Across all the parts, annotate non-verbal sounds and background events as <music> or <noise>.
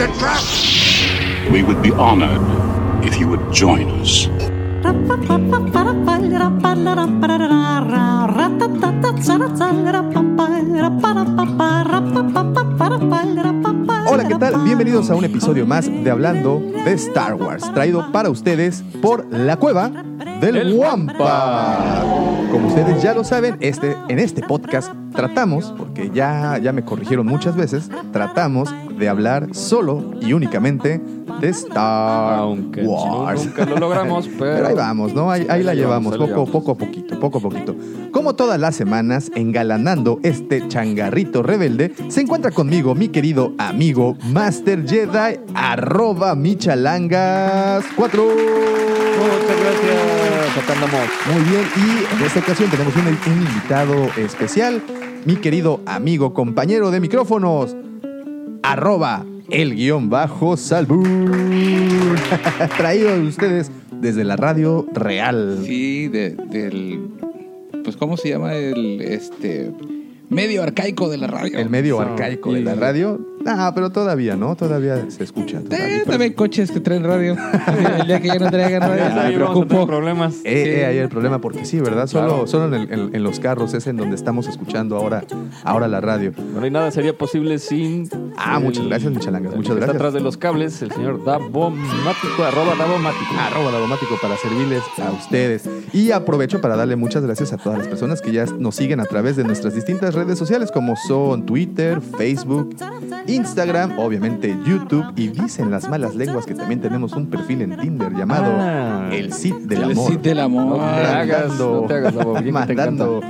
It's a trap! We would be honored if you would join us. Hola, ¿qué tal? Bienvenidos a un episodio más de Hablando de Star Wars, traído para ustedes por la cueva del Wampa. Como ustedes ya lo saben, este, en este podcast tratamos, porque ya, ya me corrigieron muchas veces, tratamos de hablar solo y únicamente de Star Aunque Wars. nunca lo logramos, pero, <laughs> Pero ahí vamos, ¿no? Ahí, ahí la llevamos, poco, poco a poquito, poco a poquito. Como todas las semanas, engalanando este changarrito rebelde, se encuentra conmigo mi querido amigo Master Jedi, arroba michalangas 4. Muchas gracias. Acá andamos. Muy bien, y en esta ocasión tenemos un, un invitado especial, mi querido amigo, compañero de micrófonos, arroba el guion bajo Salbur. <laughs> Traído a ustedes desde la radio real. Sí, de- del. Pues, ¿cómo se llama? El este. Medio arcaico de la radio. El medio So, arcaico de la radio. Ah, pero todavía, ¿no? Todavía se escucha. Eh, todavía. también coches que traen radio. <laughs> El día que ya no traigan radio, Ahí me vamos a tener preocupo. problemas. Eh, eh, ahí el problema, porque sí, ¿verdad? Solo, Claro. solo en, el- en- en los carros es en donde estamos escuchando ahora, ahora la radio. Bueno, y nada sería posible sin. Ah, el- muchas gracias, Michalangas, muchas gracias. Está atrás de los cables, el señor Davomático, arroba Davomático. Arroba Davomático para servirles a ustedes. Y aprovecho para darle muchas gracias a todas las personas que ya nos siguen a través de nuestras distintas redes sociales, como son Twitter, Facebook, Instagram, obviamente YouTube. Y dicen las malas lenguas que también tenemos un perfil en Tinder llamado Ah. El Cid del El Amor. Cid del amor. No te hagas, no te mandando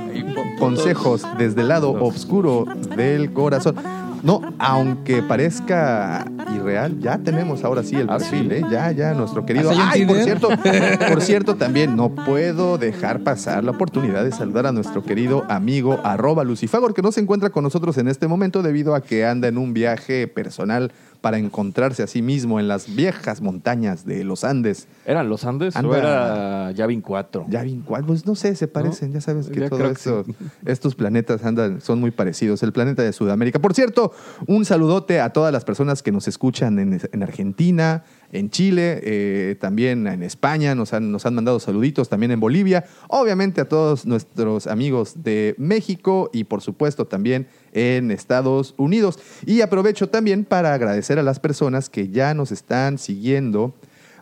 consejos desde el lado oscuro del corazón. No, aunque parezca irreal, ya tenemos ahora sí el ¿Ah, perfil? ¿eh? Ya, ya, nuestro querido. ¿Hasta hay un Ay, por cierto, <laughs> por cierto, también no puedo dejar pasar la oportunidad de saludar a nuestro querido amigo arroba Lucifagor, que no se encuentra con nosotros en este momento debido a que anda en un viaje personal para encontrarse a sí mismo en las viejas montañas de los Andes. ¿Eran los Andes o Anda- era Yavin 4? Yavin, ¿cuál? Pues no sé, se parecen, ya sabes que Ya que <laughs> estos planetas andan, son muy parecidos. El planeta de Sudamérica. Por cierto, un saludote a todas las personas que nos escuchan en, en Argentina, en Chile, eh, también en España, nos han, nos han mandado saluditos, también en Bolivia. Obviamente a todos nuestros amigos de México y por supuesto también en Estados Unidos. Y aprovecho también para agradecer a las personas que ya nos están siguiendo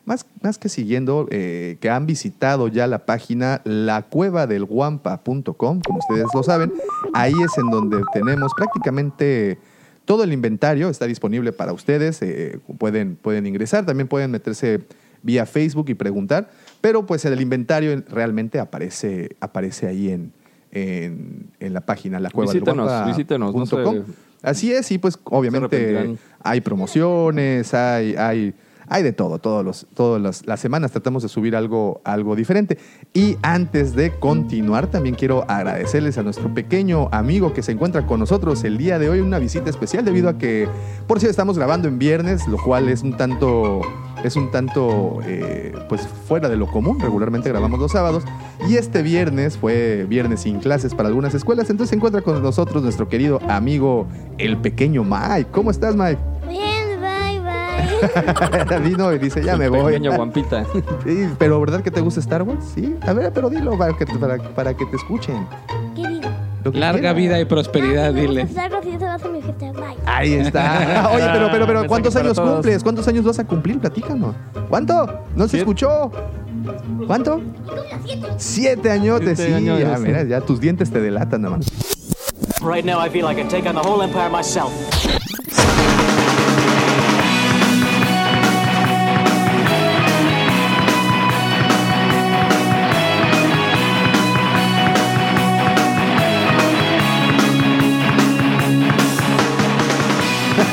más, más que siguiendo, eh, que han visitado ya la página lacuevadelguampa.com, como ustedes lo saben, ahí es en donde tenemos prácticamente todo el inventario, está disponible para ustedes, eh, pueden, pueden ingresar, también pueden meterse vía Facebook y preguntar, pero pues el inventario realmente aparece, aparece ahí en, en, en la página Visítenos, visítenos, no sé. Así es, y pues obviamente hay promociones, hay, hay, hay de todo, todos los, todas las, las semanas tratamos de subir algo, algo diferente. Y antes de continuar, también quiero agradecerles a nuestro pequeño amigo que se encuentra con nosotros el día de hoy, una visita especial debido a que, por cierto, estamos grabando en viernes, lo cual es un tanto, es un tanto, eh, pues fuera de lo común. Regularmente grabamos los sábados y este viernes fue viernes sin clases para algunas escuelas, entonces se encuentra con nosotros nuestro querido amigo el pequeño Mike. ¿Cómo estás, Mike? <laughs> Vino y dice, ya me voy. Pequeña guampita. <laughs> Sí, pero ¿verdad que te gusta Star Wars? Sí. A ver, pero dilo para que te, para, para que te escuchen. ¿Qué digo? Larga vida y prosperidad, dile. Algo así se va a hacer mi gente. Bye. Ahí está. <laughs> Oye, pero, pero, pero, ¿cuántos años todos. cumples? ¿Cuántos años vas a cumplir? Platícanos. ¿Cuánto? ¿No se escuchó? ¿Cuánto? Siete añotes, Siete sí. años, ya, sí. mira, ya tus dientes te delatan, nada más. Right now, I feel I can take on the whole empire myself.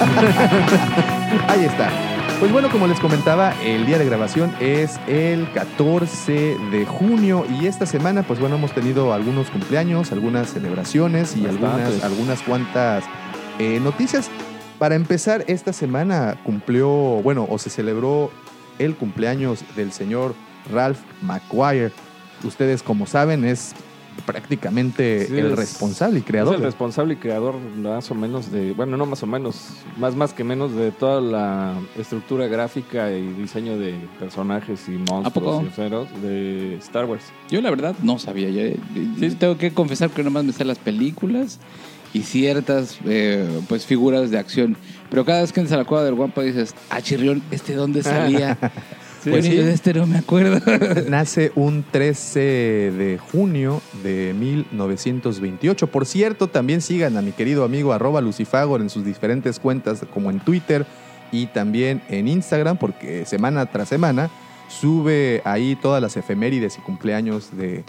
<laughs> Ahí está. Pues bueno, como les comentaba, el día de grabación es el 14 de junio y esta semana, pues bueno, hemos tenido algunos cumpleaños, algunas celebraciones y algunas, algunas cuantas eh, noticias. Para empezar, esta semana cumplió, bueno, o se celebró el cumpleaños del señor Ralph McGuire. Ustedes, como saben, es prácticamente Sí, el es- responsable y Es creador. el de- responsable y creador más o menos de, bueno, no más o menos, más más que menos de toda la estructura gráfica y diseño de personajes y monstruos y ceros de Star Wars. Yo la verdad no sabía. Yo, sí, tengo que confesar que nomás me sé las películas y ciertas eh, pues figuras de acción. Pero cada vez que entras a la cueva del guampa dices, ah, chirrión, ¿este dónde salía? <laughs> Sí, pues sí. de este no me acuerdo. <laughs> Nace un 13 de junio de 1928. Por cierto, también sigan a mi querido amigo arroba Lucifagor en sus diferentes cuentas como en Twitter y también en Instagram porque semana tras semana sube ahí todas las efemérides y cumpleaños de,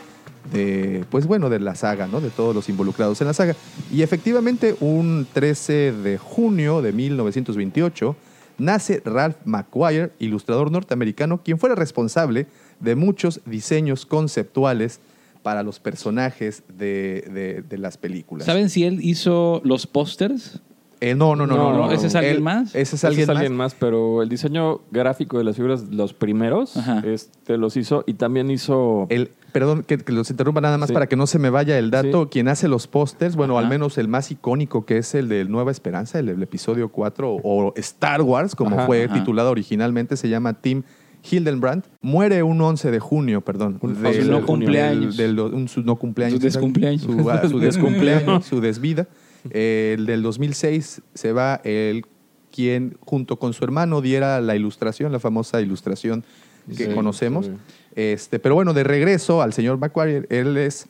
de, pues bueno, de la saga, ¿no? De todos los involucrados en la saga. Y efectivamente, un 13 de junio de 1928 nace Ralph McGuire, ilustrador norteamericano, quien fuera responsable de muchos diseños conceptuales para los personajes de, de- de las películas. ¿Saben si él hizo los pósters? Eh, no, no, no, no, No, no, ¿ese es alguien Él- más? Ese es Ese alguien, es alguien más. más, pero el diseño gráfico de las figuras, los primeros, Ajá. este los hizo y también hizo... El, perdón, que, que los interrumpa nada más Sí. para que no se me vaya el dato. Sí. Quien hace los pósters, bueno, Ajá. al menos el más icónico que es el de Nueva Esperanza, el, el episodio 4, o Star Wars, como Ajá, fue ajá. titulado originalmente, se llama Tim Hildenbrand. Muere un 11 de junio, perdón. Un no cumpleaños. del- del- un su no cumpleaños. Su descumpleaños. Su, ah, su <laughs> descumpleaños, su desvida. Eh, el del 2006 se va el quien junto con su hermano diera la ilustración, la famosa ilustración que Sí, conocemos. sí. Este, pero bueno, de regreso al señor McQuarrie, él es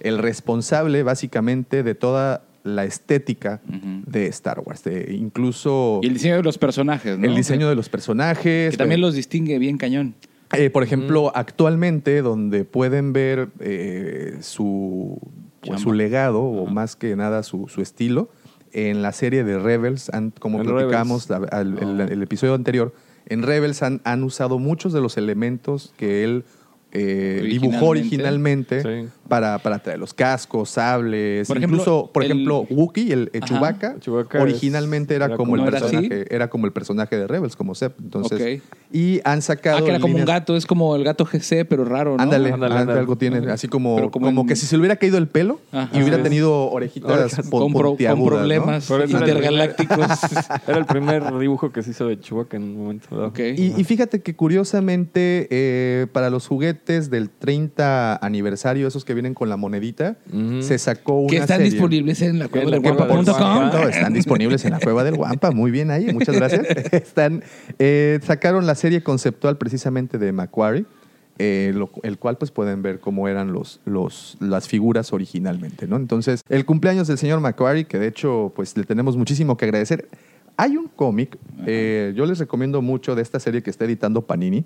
el responsable básicamente de toda la estética de Star Wars, de incluso Y el diseño de los personajes, ¿no? el diseño de los personajes. Que también los distingue bien cañón. Eh, por ejemplo, actualmente donde pueden ver eh, su, pues, su legado o más que nada su, su estilo en la serie de Rebels, como En platicamos la- al- el, Oh. el episodio anterior, en Rebels han, han usado muchos de los elementos que él eh, dibujó originalmente Sí. Para, para traer los cascos, sables, Por ejemplo, incluso, por el- ejemplo, Wookiee, el, el. Chewbacca, Chewbacca originalmente es- era como el personaje, era como el personaje de Rebels, como Sep. Entonces, y han sacado Ah, que era como un gato, es como el gato GC, pero raro, ¿no? Ándale, Ándale, ándale, ándale. algo tiene, así como, Pero como, como en- que si se le hubiera caído el pelo Ajá. y hubiera tenido orejitas con, pro- con problemas intergalácticos. <laughs> Era el primer dibujo que se hizo de Chewbacca en un momento dado. ok. Y, y fíjate que curiosamente, eh, para los juguetes del 30 aniversario, esos que vienen con la monedita, se sacó una que están serie. disponibles en la cueva del guapa. Están disponibles en la cueva del Guampa. Muy bien ahí, muchas gracias. <laughs> <laughs> Están, eh, sacaron la serie conceptual precisamente de Macquarie, eh, lo- el cual pues pueden ver cómo eran los, los, las figuras originalmente. ¿no? Entonces, el cumpleaños del señor Macquarie, que de hecho pues le tenemos muchísimo que agradecer. Hay un cómic, eh, yo les recomiendo mucho de esta serie que está editando Panini,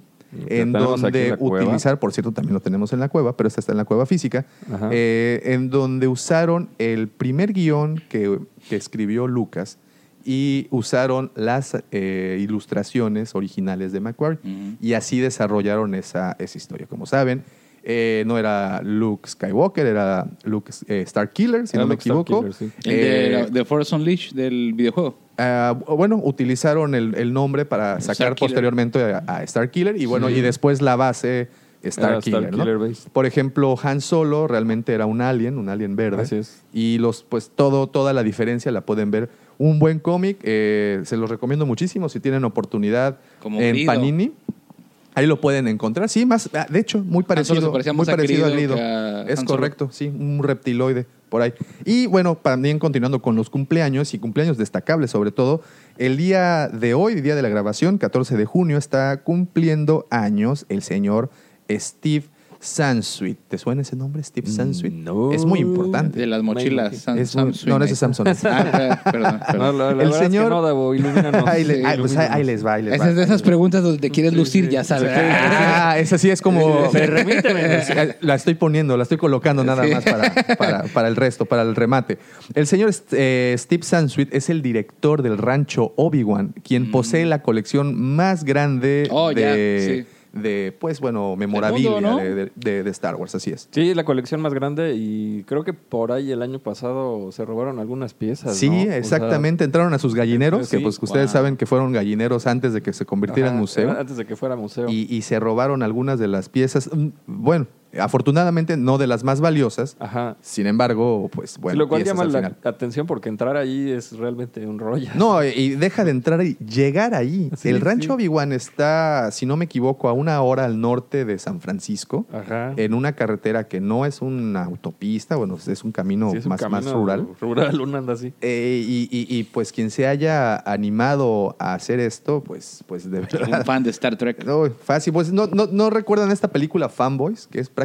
en en donde cueva. utilizar, por cierto, también lo tenemos en la cueva, pero esta está en la cueva física, eh, en donde usaron el primer guion que, que escribió Lucas y usaron las eh, ilustraciones originales de Macquarie Ujú. y así desarrollaron esa, esa historia. Como saben, eh, no era Luke Skywalker, era Luke eh, Starkiller, si Era no me equivoco. Sí. El de, Eh, de Force Unleashed del videojuego. Ah, bueno, utilizaron el, el nombre para sacar posteriormente a, a Starkiller y bueno, y después la base. Starkiller Base. Por ejemplo, Han Solo realmente era un alien, un alien verde. Así es. Y los, pues todo, toda la diferencia la pueden ver. Un buen cómic, eh, se los recomiendo muchísimo si tienen oportunidad Como en Grido. Panini. Ahí lo pueden encontrar. Sí, más, ah, de hecho, muy parecido, se parecía muy a parecido Grido a Es Han Solo. correcto, sí, un reptiloide por ahí. Y bueno, también continuando con los cumpleaños y cumpleaños destacables sobre todo, el día de hoy, día de la grabación, 14 de junio, está cumpliendo años el señor Steve Sansweet. ¿Te suena ese nombre, Steve Sansweet? no. Es muy importante. De las mochilas. Sam- Es muy- Samsung. no, no, es Samsung. Ah, <laughs> perdón, perdón. No, la, la El verdad señor- es que no, Davo, ilumínanos. <laughs> ahí, le- Sí, ah, pues ahí- les va, ahí les va. Esas de esas preguntas donde te quieres lucir, ya sabes. Ah, esa sí es como. Permíteme. <laughs> La estoy poniendo, la estoy colocando nada Sí. más para, para- para el resto, para el remate. El señor eh, Steve Sansweet es el director del rancho Obi-Wan, quien posee la colección más grande Mm. Oh, ya, de, sí. De, pues bueno, memorabilia mundo, ¿no? de, de- de- de Star Wars, así es. Sí, la colección más grande y creo que por ahí el año pasado se robaron algunas piezas. Sí, ¿no? O sea, exactamente. Entraron a sus gallineros, Sí, que pues ustedes wow. saben que fueron gallineros antes de que se convirtiera en museo. Antes de que fuera museo. y, y se robaron algunas de las piezas. Mm, Bueno, afortunadamente no de las más valiosas. Ajá. Sin embargo, pues bueno, lo cual llama la atención porque entrar ahí es realmente un rollo. No, y deja de entrar y llegar ahí. <laughs> Sí, el rancho sí. Obi-Wan está, si no me equivoco, a una hora al norte de San Francisco, Ajá. en una carretera que no es una autopista, bueno, es un camino, Sí, es un más, más rural. Rural, uno anda así. Eh, y, y- y, pues quien se haya animado a hacer esto, pues, pues de Un verdad. fan de Star Trek. <laughs> No, fácil. Pues no, no, no recuerdan esta película Fanboys, que es prácticamente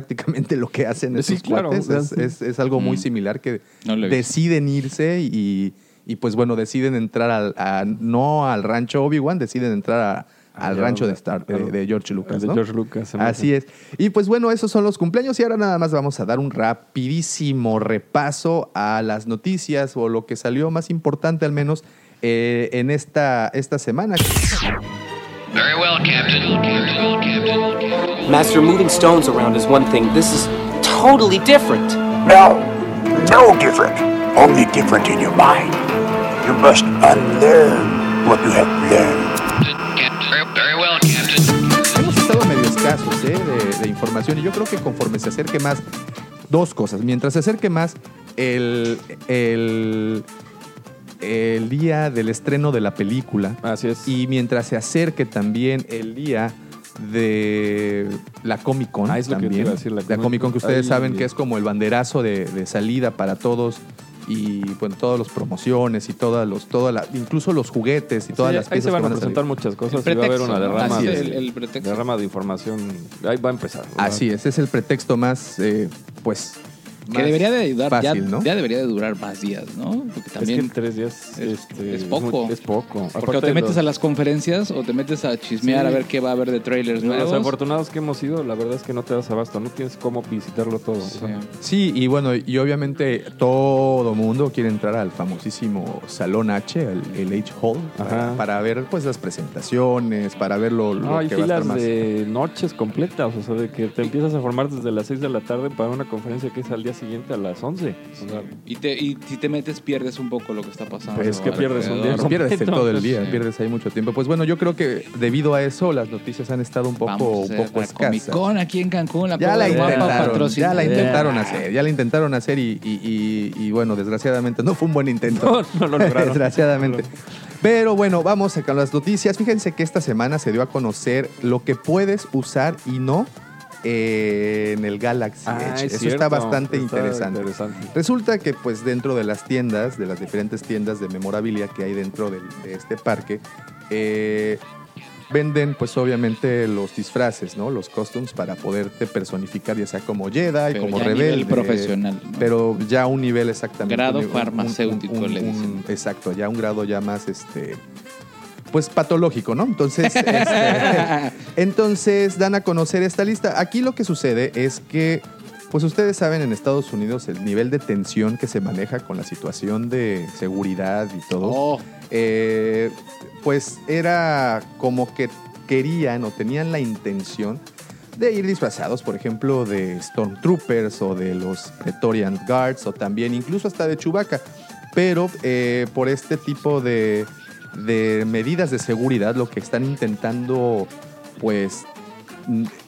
lo que hacen Sí, esos claro, cuates? Es, es- es algo muy Mm. similar que No deciden irse y, y, pues bueno, deciden entrar al, a- no al rancho Obi-Wan, deciden entrar a- al Allá rancho de, Star, de, de George Lucas. de ¿no? George Lucas. Así es. Y pues bueno, esos son los cumpleaños y ahora nada más vamos a dar un rapidísimo repaso a las noticias o lo que salió más importante al menos eh, en esta, esta semana. Very well, Captain. Master, moving stones around is one thing. This is totally different. No, no different. Only different in your mind. You must unlearn what you have learned. Very well, Captain. Hemos estado medio escasos ¿eh? de, de información y yo creo que conforme se acerque más, dos cosas. Mientras se acerque más el, el, el día del estreno de la película Así es. y mientras se acerque también el día de la Comic Con Ah, es lo que te también. iba a decir, la la Comic Con que ustedes Ahí- saben que es como el banderazo de, de salida para todos y bueno, todas las promociones y todas los, todas la- incluso los juguetes y todas Sí, las ahí piezas se van que a van a presentar salir. muchas cosas El y va a haber una derrama, Así de, es. El- el pretexto. derrama de información. Ahí va a empezar. ¿verdad? Así es, es el pretexto más, eh, pues, Que debería de ya, fácil, ¿no? ya debería de durar más días, ¿no? Porque Es que también... en tres días es- este, es poco. Es poco. porque Aparte o te metes los- a las conferencias o te metes a chismear Sí. a ver qué va a haber de trailers los nuevos. afortunados que hemos ido, la verdad es que no te das abasto, no tienes cómo visitarlo todo. o Sí. sea, Sí, y bueno, y obviamente todo mundo quiere entrar al famosísimo Salón H, el, el H Hall, para, ver pues las presentaciones, para ver lo, lo No, hay que va a estar filas más. de noches completas, o sea, de que te empiezas a formar desde las 6 de la tarde para una conferencia que es al día siguiente a las 11. O sea, Y, te, y si te metes pierdes un poco lo que está pasando. Pues, ¿qué pierdes? Un día alrededor. Pierdes completo. todo el día, Sí. pierdes ahí mucho tiempo. Pues bueno, yo creo que debido a eso las noticias han estado un poco, Vamos a un poco escasas. Con aquí en Cancún, la Ya la intentaron, patrocina- ya la intentaron Yeah. hacer, ya la intentaron hacer y, y- y- y, bueno, desgraciadamente no fue un buen intento. No, no lo lograron. <laughs> desgraciadamente. Pero bueno, vamos a las noticias. Fíjense que esta semana se dio a conocer lo que puedes usar y no eh, en el Galaxy Ah, Edge. es Eso cierto, está bastante está interesante. interesante. Resulta que pues dentro de las tiendas, de las diferentes tiendas de memorabilia que hay dentro de este parque, eh, venden pues obviamente los disfraces, ¿no? Los costumes para poderte personificar ya sea como Jedi, Pero como ya a nivel rebelde. profesional, ¿no? Pero ya a un nivel exactamente. Grado un- farmacéutico, un- un- le dicen. exacto, ya un grado ya más este pues patológico, ¿no? Entonces, <laughs> este, entonces dan a conocer esta lista. Aquí lo que sucede es que, pues ustedes saben en Estados Unidos el nivel de tensión que se maneja con la situación de seguridad y todo. Oh, Eh, pues era como que querían o tenían la intención de ir disfrazados, por ejemplo, de Stormtroopers o de los Praetorian Guards o también incluso hasta de Chewbacca. Pero eh, por este tipo de, de medidas de seguridad lo que están intentando pues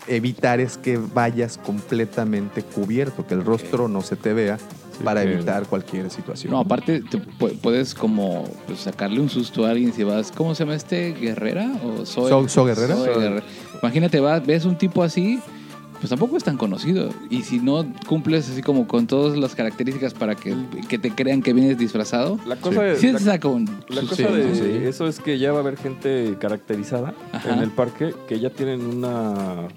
evitar es que vayas completamente cubierto, que el rostro no se te vea para evitar cualquier situación. no, aparte te pu- puedes como pues, sacarle un susto a alguien si vas, ¿cómo se llama este? ¿Guerrera? ¿O Zoe? So- So Guerrera. Zoe Guerrera. Imagínate, vas, ves un tipo así pues tampoco es tan conocido. Y si no cumples así como con todas las características para que, que te crean que vienes disfrazado, La cosa de, sí la- un... La sus- cosa de sí, eso es que ya va a haber gente caracterizada Ajá. en el parque que ya tienen una,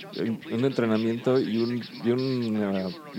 un entrenamiento y un, y uh,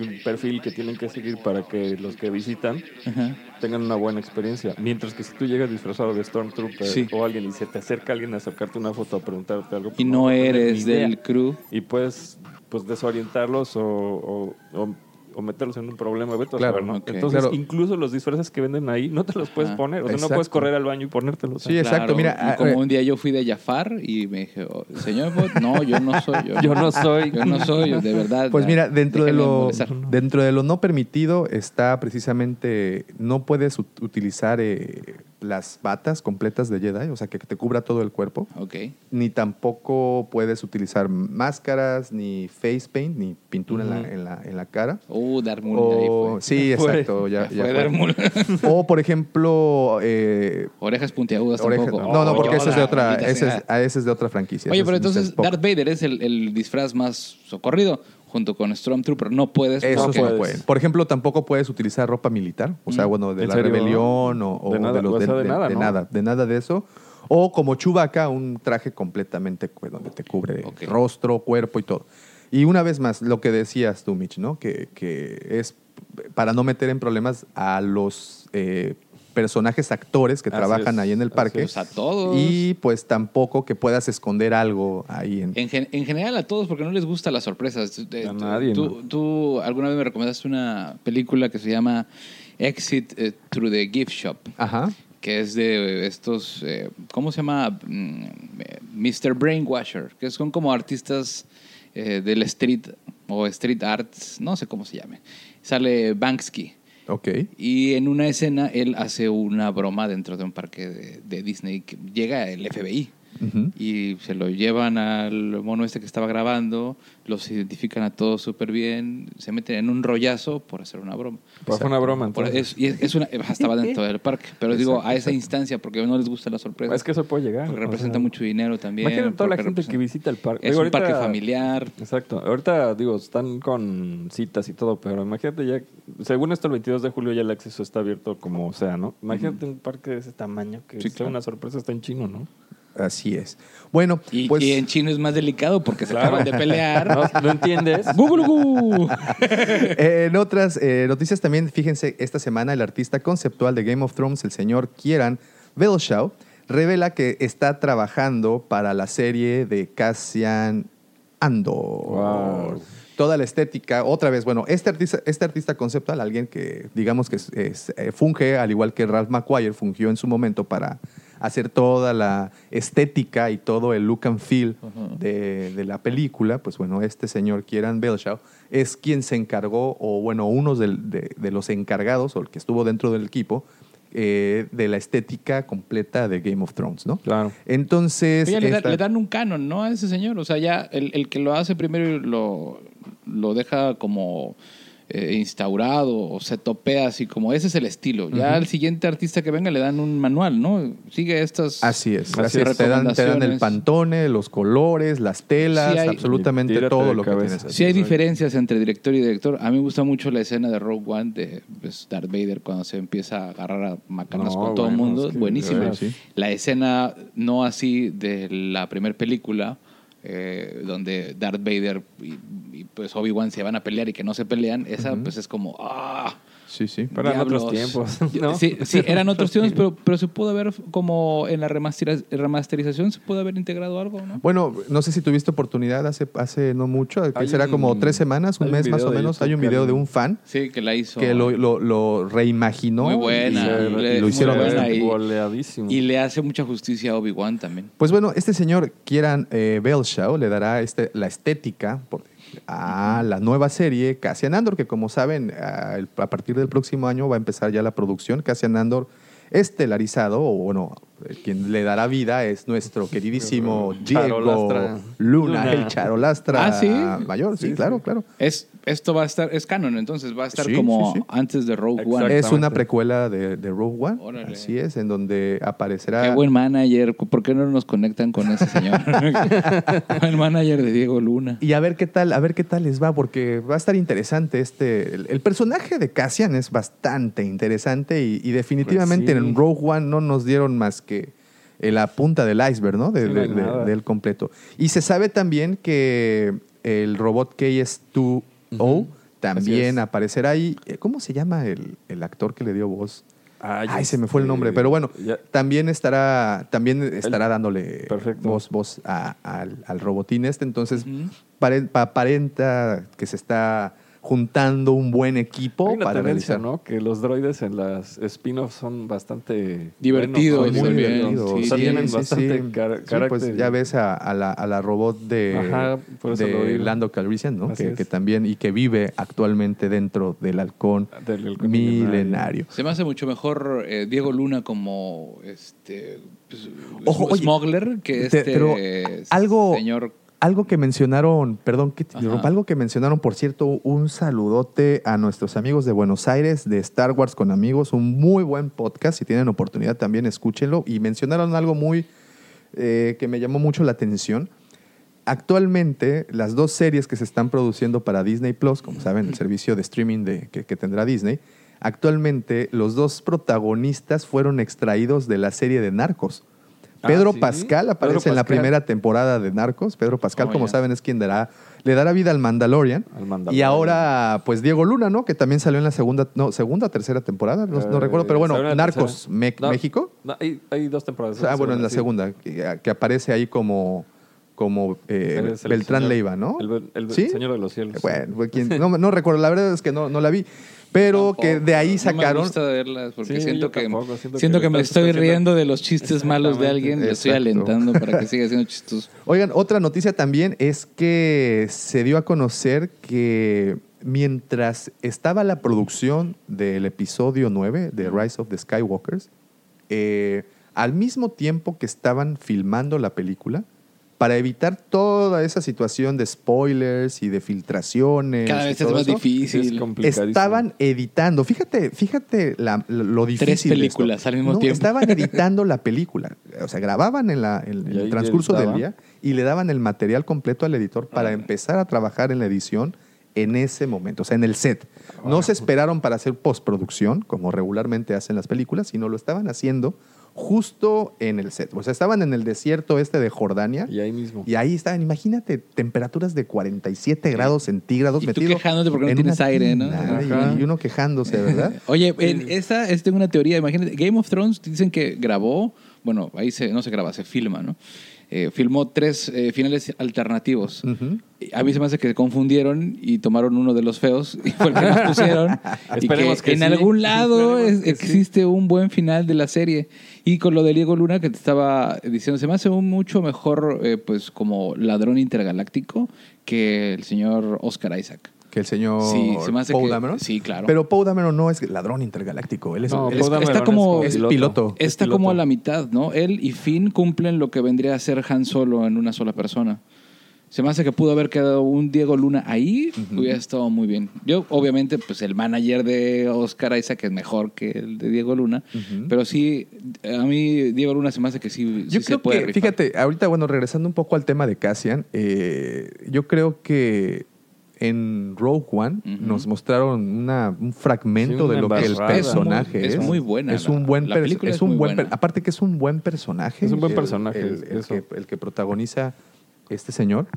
un perfil que tienen que seguir para que los que visitan Ajá. tengan una buena experiencia. Mientras que si tú llegas disfrazado de Stormtrooper Sí. o alguien y se te acerca alguien a sacarte una foto a preguntarte algo, pues Y no tener eres del crew. Y puedes pues desorientarlos o, o- o- o meterlos en un problema. Vete a Claro, saber, ¿no? ok. Entonces, Claro. incluso los disfraces que venden ahí no te los puedes Ajá. poner. O sea, no puedes correr al baño y ponértelos. Sí, exacto. Claro, Mira, y como un día yo fui de Jafar y me dije, oh, señor Bot, no, yo no soy. Yo, <laughs> Yo no soy. <laughs> Yo no soy, de verdad. Pues ya, mira, dentro de lo dentro de lo no permitido está precisamente no puedes ut- utilizar eh, las batas completas de Jedi, o sea que te cubra todo el cuerpo, Ok. ni tampoco puedes utilizar máscaras, ni face paint, ni pintura en, la, en, la, en la cara. Uh, Darth Maul ahí O, fue. sí, <laughs> exacto. Ya, Ya fue. <laughs> O por ejemplo, eh, Orejas puntiagudas tampoco. no, no, porque ese es de otra, ese es, ese es de otra franquicia. Oye, pero entonces. Darth Vader es el, el disfraz más socorrido junto con Stormtrooper. No puedes. Eso porque- no puedes. pueden. Por ejemplo, tampoco puedes utilizar ropa militar, o sea, Mm. bueno, de ¿En la serio? rebelión o, o De nada, los- o sea, de nada, de ¿no? nada, de nada de eso. O como Chewbacca, un traje completamente donde te cubre rostro, cuerpo y todo. Y una vez más, lo que decías tú, Mitch, ¿no? Que, que es para no meter en problemas a los eh, personajes actores que Así trabajan es, ahí en el así parque. A todos. Y pues tampoco que puedas esconder algo ahí en... En, gen- en general a todos porque no les gustan las sorpresas. Eh, A tú- nadie, Tú, tú alguna vez me recomendaste una película que se llama Exit eh, Through the Gift Shop, Ajá. que es de estos, eh, ¿cómo se llama? Mm, eh, Mr. Brainwasher, que son como artistas eh, del street o street arts, no sé cómo se llame. Sale Banksy. Ok. Y en una escena él hace una broma dentro de un parque de, de Disney que llega el FBI Y se lo llevan al mono este que estaba grabando, los identifican a todos súper bien, se meten en un rollazo por hacer una broma. Pues fue una broma. Por- entonces. es, y es, es una, estaba dentro del parque, pero digo a esa instancia porque no les gusta la sorpresa. Es que eso puede llegar. porque o representa sea, mucho dinero también. Imagínate toda la gente que visita el parque. Es Digo, un parque familiar. Exacto. Ahorita, digo, están con citas y todo, pero imagínate ya, según esto, el 22 de julio ya el acceso está abierto como sea, ¿no? Imagínate un parque de ese tamaño que Sí, sea claro. una sorpresa, está en chino, ¿no? Así es. Bueno, Y, pues... y en chino es más delicado porque se Claro. acaban de pelear. ¿No, ¿no entiendes? ¡Google, Google! <laughs> Eh, en otras eh, noticias también, fíjense, esta semana el artista conceptual de Game of Thrones, el señor Kieran Belshaw, revela que está trabajando para la serie de Cassian Andor. Wow. Toda la estética, otra vez, bueno, este artista, este artista conceptual, alguien que digamos que es- es, eh, funge, al igual que Ralph McQuire, fungió en su momento para hacer toda la estética y todo el look and feel de, de la película, pues bueno, este señor Kieran Belshaw es quien se encargó, o bueno, uno de, de los encargados, o el que estuvo dentro del equipo, eh, de la estética completa de Game of Thrones, ¿no? Claro. Entonces... Oye, le, da- esta- le dan un canon, ¿no? A ese señor. O sea, ya el, el que lo hace primero lo, lo deja como eh, instaurado o se topea así como ese es el estilo. Ya Ujú. al siguiente artista que venga le dan un manual, ¿no? Sigue estas. Así es, así es. Te, dan, te dan el pantone, los colores, las telas, Sí hay- absolutamente todo lo que tienes. Sí hay diferencias entre director y director. A mí me gusta mucho la escena de Rogue One de pues, Darth Vader cuando se empieza a agarrar a macanas No, con todo el bueno, mundo. es que, Buenísima. sí. La escena no así de la primera película, eh, donde Darth Vader y, y, pues Obi-Wan se van a pelear y que no se pelean, esa pues es como... ¡Ah! Sí, sí. Pero eran otros diablos. tiempos, <laughs> ¿no? Sí, sí, eran otros tiempos, pero, pero se pudo haber, como en la remastera- remasterización, se pudo haber integrado algo, ¿no? Bueno, no sé si tuviste oportunidad hace, hace no mucho, que será un- como tres semanas, un mes más o menos. YouTube Hay un video de un fan Sí, que la hizo. que lo, lo- lo reimaginó. Muy buena. y- y Le- lo muy hicieron buena bastante. y- Goleadísimo. Y le hace mucha justicia a Obi-Wan también. Pues bueno, este señor Kieran eh, Belshaw le dará este, la estética por- a la nueva serie Cassian Andor, que como saben, a, partir del próximo año va a empezar ya la producción. Cassian Andor estelarizado, o bueno, quien le dará vida es nuestro queridísimo <laughs> Diego. Luna, Luna. el Charolastra Ah, ¿sí? mayor. Sí, Sí, claro, sí. claro. Es, esto va a estar, es canon, entonces va a estar Sí, como sí, sí. antes de Rogue. One. Es una precuela de, de Rogue One. Órale. Así es, en donde aparecerá. Qué buen manager. ¿Por qué no nos conectan con ese señor? <laughs> buen manager de Diego Luna. Y a ver qué tal, a ver qué tal les va, porque va a estar interesante este. El, el personaje de Cassian es bastante interesante y, y definitivamente Pues sí. en Rogue One no nos dieron más que eh, la punta del iceberg, ¿no? De- de- de- del completo. Y se sabe también que el robot KS2O Ujú. también aparecerá ahí. Eh, ¿Cómo se llama el, el actor que le dio voz? Ay, Ay, se me fue el este, nombre, pero bueno, ya- también estará, también estará dándole Perfecto. voz, voz a- al, al robotín este. Entonces, aparenta que se está juntando un buen equipo Hay una para realizar. ¿no? Que los droides en las spin-offs son bastante Divertidos, buenos, Muy ¿no? bien, divertido. O sea, sí, tienen sí, bastante sí. car- Sí, carácter. pues ya ves a, a la, a la robot de, Ajá, de. Lando Calrissian, ¿no? Que, es. que también y que vive actualmente dentro del halcón Del halcón milenario. Se me hace mucho mejor eh, Diego Luna como este pues, Ojo, oye, smuggler que te- este pero eh, algo- señor. Algo que mencionaron, perdón que te Ajá. interrumpa, algo que mencionaron, por cierto, un saludote a nuestros amigos de Buenos Aires, de Star Wars con amigos, un muy buen podcast, si tienen oportunidad también escúchenlo, y mencionaron algo muy eh, que me llamó mucho la atención. Actualmente, las dos series que se están produciendo para Disney Plus, como saben, el <clears throat> servicio de streaming de, que, que tendrá Disney, actualmente los dos protagonistas fueron extraídos de la serie de Narcos. Ah, Pedro ¿sí? Pascal aparece Pedro en la primera temporada de Narcos. Pedro Pascal, Oh, como saben, es quien dará, le dará vida al Mandalorian. Al Mandalorian. Y ahora, pues Diego Luna, ¿no? Que también salió en la segunda, no, segunda tercera temporada, no, no Eh, recuerdo, pero bueno, ¿salió en la Narcos? Me- No, México. no, hay, hay dos temporadas. Ah, bueno, en la sí. segunda, que, que aparece ahí como, como eh, el Beltrán señor- Leiva, ¿no? El, el ¿Sí? señor de los cielos. Bueno, no, no recuerdo, la verdad es que no, no la vi. Pero que de ahí No me sacaron. gusta verlas porque Sí, siento que tampoco, siento siento que me estoy haciendo- riendo de los chistes malos de alguien, le estoy alentando para que siga siendo chistoso. <laughs> Oigan, otra noticia también es que se dio a conocer que mientras estaba la producción del episodio 9 de Rise of the Skywalkers, eh, al mismo tiempo que estaban filmando la película, para evitar toda esa situación de spoilers y de filtraciones. Cada vez es más eso, es difícil. complicadísimo. Estaban editando, fíjate, fíjate la- lo difícil. Tres de esto. películas al mismo No, tiempo. Estaban <laughs> editando la película, o sea, grababan en, la- en- el transcurso del día y le daban el material completo al editor para Ah. empezar a trabajar en la edición en ese momento, o sea, en el set. No se esperaron para hacer postproducción, como regularmente hacen las películas, sino lo estaban haciendo justo en el set. O sea, estaban en el desierto este de Jordania. Y ahí mismo. Y ahí estaban, imagínate, temperaturas de 47 grados centígrados Y tú metido quejándote porque no en tienes aire, ¿no? Y, y uno quejándose, ¿verdad? <laughs> Oye, en esa es tengo una teoría. Imagínate, Game of Thrones dicen que grabó, bueno, ahí se, no se graba, se filma, ¿no? Eh, filmó tres eh, finales alternativos. A mí se me hace que se confundieron y tomaron uno de los feos y fue el que nos pusieron. <laughs> y Esperemos que en sí. algún lado Esperemos es- que sí. existe un buen final de la serie. Y con lo de Diego Luna que te estaba diciendo, se me hace un mucho mejor, eh, pues, como ladrón intergaláctico que el señor Oscar Isaac. Que el señor Sí, se me hace Poe que- Dameron. sí, claro. Pero Poe Dameron no es ladrón intergaláctico. Él es, No, él es- está como- es piloto. Es Está piloto. como a la mitad, ¿no? Él y Finn cumplen lo que vendría a ser Han Solo en una sola persona. Se me hace que pudo haber quedado un Diego Luna ahí, hubiera estado muy bien. Yo, obviamente, pues el manager de Oscar Isaac es mejor que el de Diego Luna, pero sí, a mí Diego Luna se me hace que sí, Yo sí creo se puede que, rifar. fíjate, ahorita, bueno, regresando un poco al tema de Cassian, eh, yo creo que en Rogue One nos mostraron una- un fragmento Sí, una de lo que el personaje Es muy- es muy buena Es un buen la per- película es es un muy buen per- buena. aparte que es un buen personaje. Es un buen el- personaje, El, el eso. que, el que protagoniza este señor.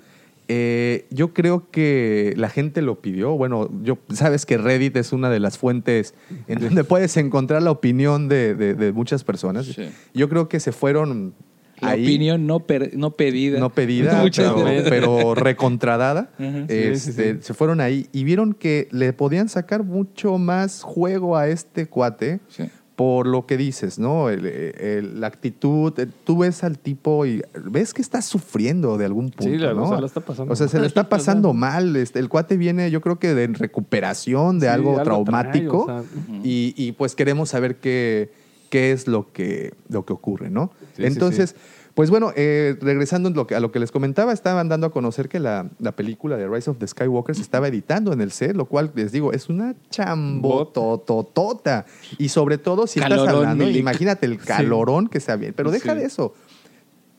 Eh, yo creo que la gente lo pidió. Bueno, yo sabes que Reddit es una de las fuentes en donde <laughs> puedes encontrar la opinión de, de- de muchas personas. Sí. Yo creo que se fueron La ahí, opinión no, per- no pedida. no pedida, <laughs> pero, pero recontradada. <laughs> Este, Sí, sí, sí. Se fueron ahí y vieron que le podían sacar mucho más juego a este cuate Sí. Por lo que dices, ¿no? El- el- la actitud, eh, tú ves al tipo y ves que está sufriendo de algún punto, Sí, la- ¿no? o sea, la está pasando O sea, se le está <laughs> pasando mal. Este, el cuate viene, yo creo que de recuperación de Sí, algo, algo trae, traumático o sea, y, y, pues queremos saber qué, qué es lo que, lo que ocurre, ¿no? Sí, sí, Entonces, pues bueno, eh, regresando en lo que- a lo que les comentaba, estaban dando a conocer que la, la película de Rise of the Skywalker se estaba editando en el set, lo cual les digo, es una chambototota. Y sobre todo si estás hablando, imagínate el calorón que se había. Pero deja Sí. de eso.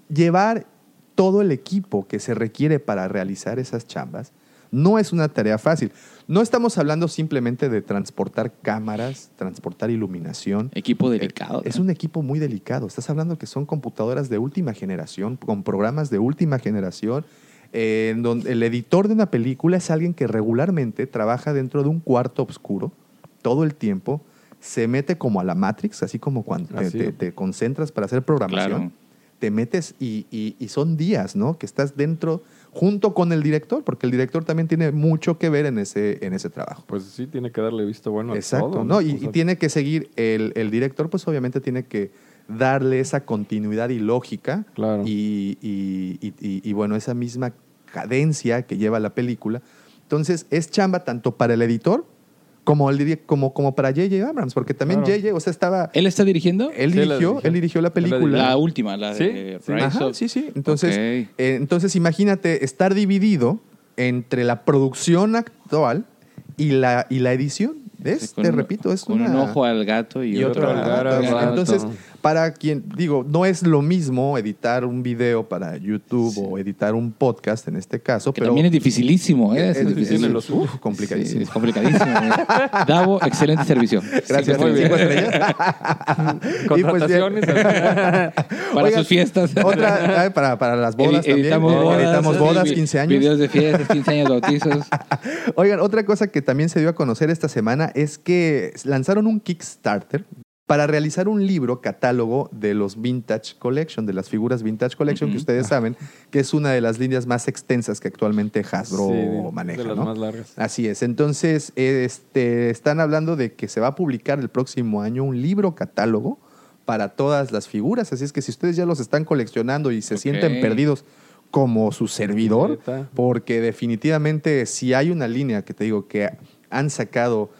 Llevar todo el equipo que se requiere para realizar esas chambas no es una tarea fácil. No estamos hablando simplemente de transportar cámaras, transportar iluminación. Equipo delicado. Es un equipo muy delicado. Estás hablando que son computadoras de última generación, con programas de última generación, eh, en donde el editor de una película es alguien que regularmente trabaja dentro de un cuarto oscuro todo el tiempo, se mete como a la Matrix, así como cuando te, Así. te- te concentras para hacer programación. Claro. Te metes y, y- y son días, ¿no? Que estás dentro junto con el director, porque el director también tiene mucho que ver en ese, en ese trabajo. Pues sí, tiene que darle visto bueno Exacto, a todo. ¿no? Y, O sea, y tiene que seguir, el, el director pues obviamente tiene que darle esa continuidad y lógica Claro. y- y- y, bueno, esa misma cadencia que lleva la película. Entonces es chamba tanto para el editor como, como, como para J.J. Abrams, porque también Claro. J.J., o sea, estaba... ¿Él está dirigiendo? Él Sí, dirigió, dirigió. él dirigió la película. La última, la de Sí. Rise Ajá, of- sí, sí. Entonces, eh, entonces imagínate estar dividido entre la producción actual y la, y la edición. ¿Ves? Sí, con Te un- repito, es con una... un ojo al gato y, y otro al gato. al gato. Entonces, para quien, digo, no es lo mismo editar un video para YouTube o editar un podcast en este caso, Que pero también es dificilísimo, ¿eh? es, Es- difícil, es- los- uf, complicadísimo. Sí, es complicadísimo. ¿eh? Davo, excelente servicio. Gracias, muy <laughs> bien. Pues, bien. Contrataciones. Para Oigan, sus fiestas. Otra, para, para las bodas Edi- editamos también. bodas, editamos bodas, vi- 15 años. Videos de fiestas, 15 años, bautizos. <laughs> Oigan, otra cosa que también se dio a conocer esta semana es que lanzaron un Kickstarter para realizar un libro catálogo de los Vintage Collection, de las figuras Vintage Collection, que ustedes saben que es una de las líneas más extensas que actualmente Hasbro Sí, maneja. de las ¿no? más largas. Así es. Entonces, este, están hablando de que se va a publicar el próximo año un libro catálogo para todas las figuras. Así es que si ustedes ya los están coleccionando y se sienten perdidos como su servidor, porque definitivamente si hay una línea que te digo que han sacado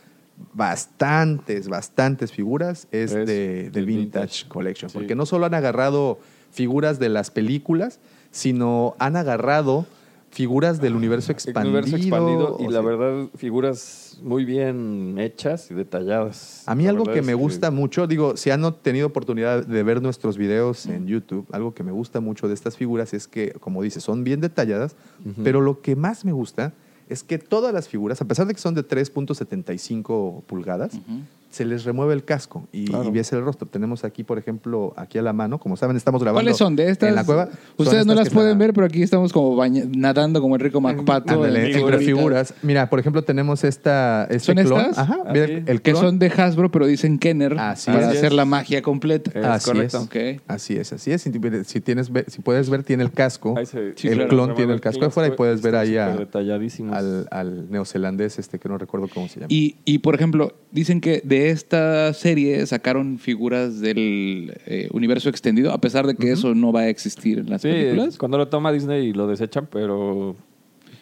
bastantes, bastantes figuras, es, Es de, del Vintage, Vintage. Collection. Sí. Porque no solo han agarrado figuras de las películas, sino han agarrado figuras del universo expandido. universo expandido y la sea, verdad, figuras muy bien hechas y detalladas. A mí La algo que me gusta mucho, digo, si han tenido oportunidad de ver nuestros videos en YouTube, algo que me gusta mucho de estas figuras es que, como dices, son bien detalladas, pero lo que más me gusta es que todas las figuras, a pesar de que son de 3.75 pulgadas, se les remueve el casco y, Claro. y ves el rostro. Tenemos aquí, por ejemplo, aquí a la mano, como saben, estamos grabando ¿Cuáles son de estas? en la cueva. Ustedes no las pueden la- ver, pero aquí estamos como baña- nadando como Enrico Macpato. Ándale, en figuras. Mira, por ejemplo, tenemos esta, este ¿Son clon. estas? Ajá, Ah, mira, el Que son de Hasbro, pero dicen Kenner Así para es. hacer la magia completa. Es Así correcto. es. Así es, así es. Si, si tienes, si puedes ver, tiene el casco. Ahí se- Sí, el claro. clon tiene el casco afuera y puedes ver ahí a- al neozelandés este que no recuerdo cómo se llama. Y, y, por ejemplo, dicen que de esta serie sacaron figuras del eh, universo extendido, a pesar de que eso no va a existir en las Sí, películas. cuando lo toma Disney lo desechan, pero...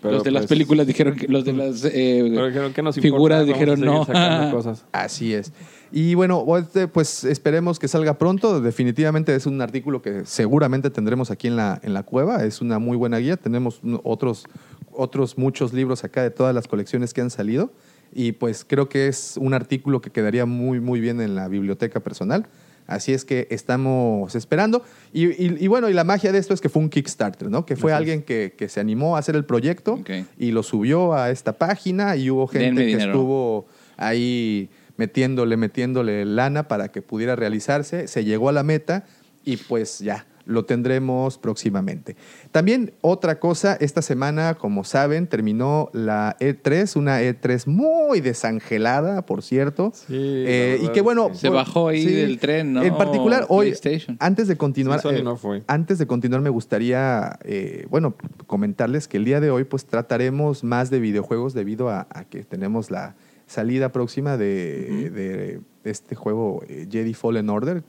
pero los de las pues, películas dijeron que los de <laughs> las eh, pero dijeron que nos figuras importa, dijeron no. <laughs> cosas. Así es. Y bueno, este, pues esperemos que salga pronto. Definitivamente es un artículo que seguramente tendremos aquí en la, en la cueva. Es una muy buena guía. Tenemos otros, otros muchos libros acá de todas las colecciones que han salido. Y pues creo que es un artículo que quedaría muy, muy bien en la biblioteca personal. Así es que estamos esperando. Y, y- y bueno, y la magia de esto es que fue un Kickstarter, ¿no? Que fue alguien que, que se animó a hacer el proyecto y lo subió a esta página y hubo gente Denme que dinero. estuvo ahí metiéndole, metiéndole lana para que pudiera realizarse. Se llegó a la meta y pues ya, lo tendremos próximamente. También otra cosa, esta semana, como saben, terminó la E3, una E3 muy desangelada, por cierto. Sí, Eh, y que es bueno, que- Se bajó ahí del tren, ¿no? En particular, hoy, antes de continuar, Sí, eh, no fue. antes de continuar, me gustaría, eh, bueno, comentarles que el día de hoy, pues trataremos más de videojuegos debido a, a que tenemos la salida próxima de, de este juego eh, Jedi Fallen Order,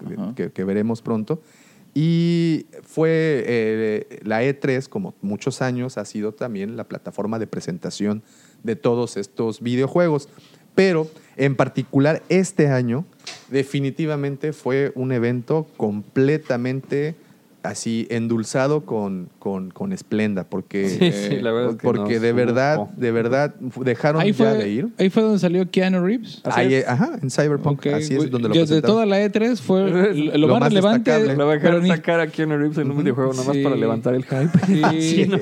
que veremos pronto. Y fue eh, la E3, como muchos años, ha sido también la plataforma de presentación de todos estos videojuegos. Pero en particular este año definitivamente fue un evento completamente así endulzado con, con, con esplenda, porque, Sí, sí, la verdad es que porque de verdad, supo. de verdad dejaron Ahí ya fue, de ir. ahí fue donde salió Keanu Reeves. Ahí, ajá, en Cyberpunk, así es donde lo Desde toda la E3 fue <laughs> lo, Lo más, más relevante. destacable. Le va a pero dejar ni- sacar a Keanu Reeves en un videojuego nomás Sí. para levantar el hype. Sí, <laughs> Sí, ¿no?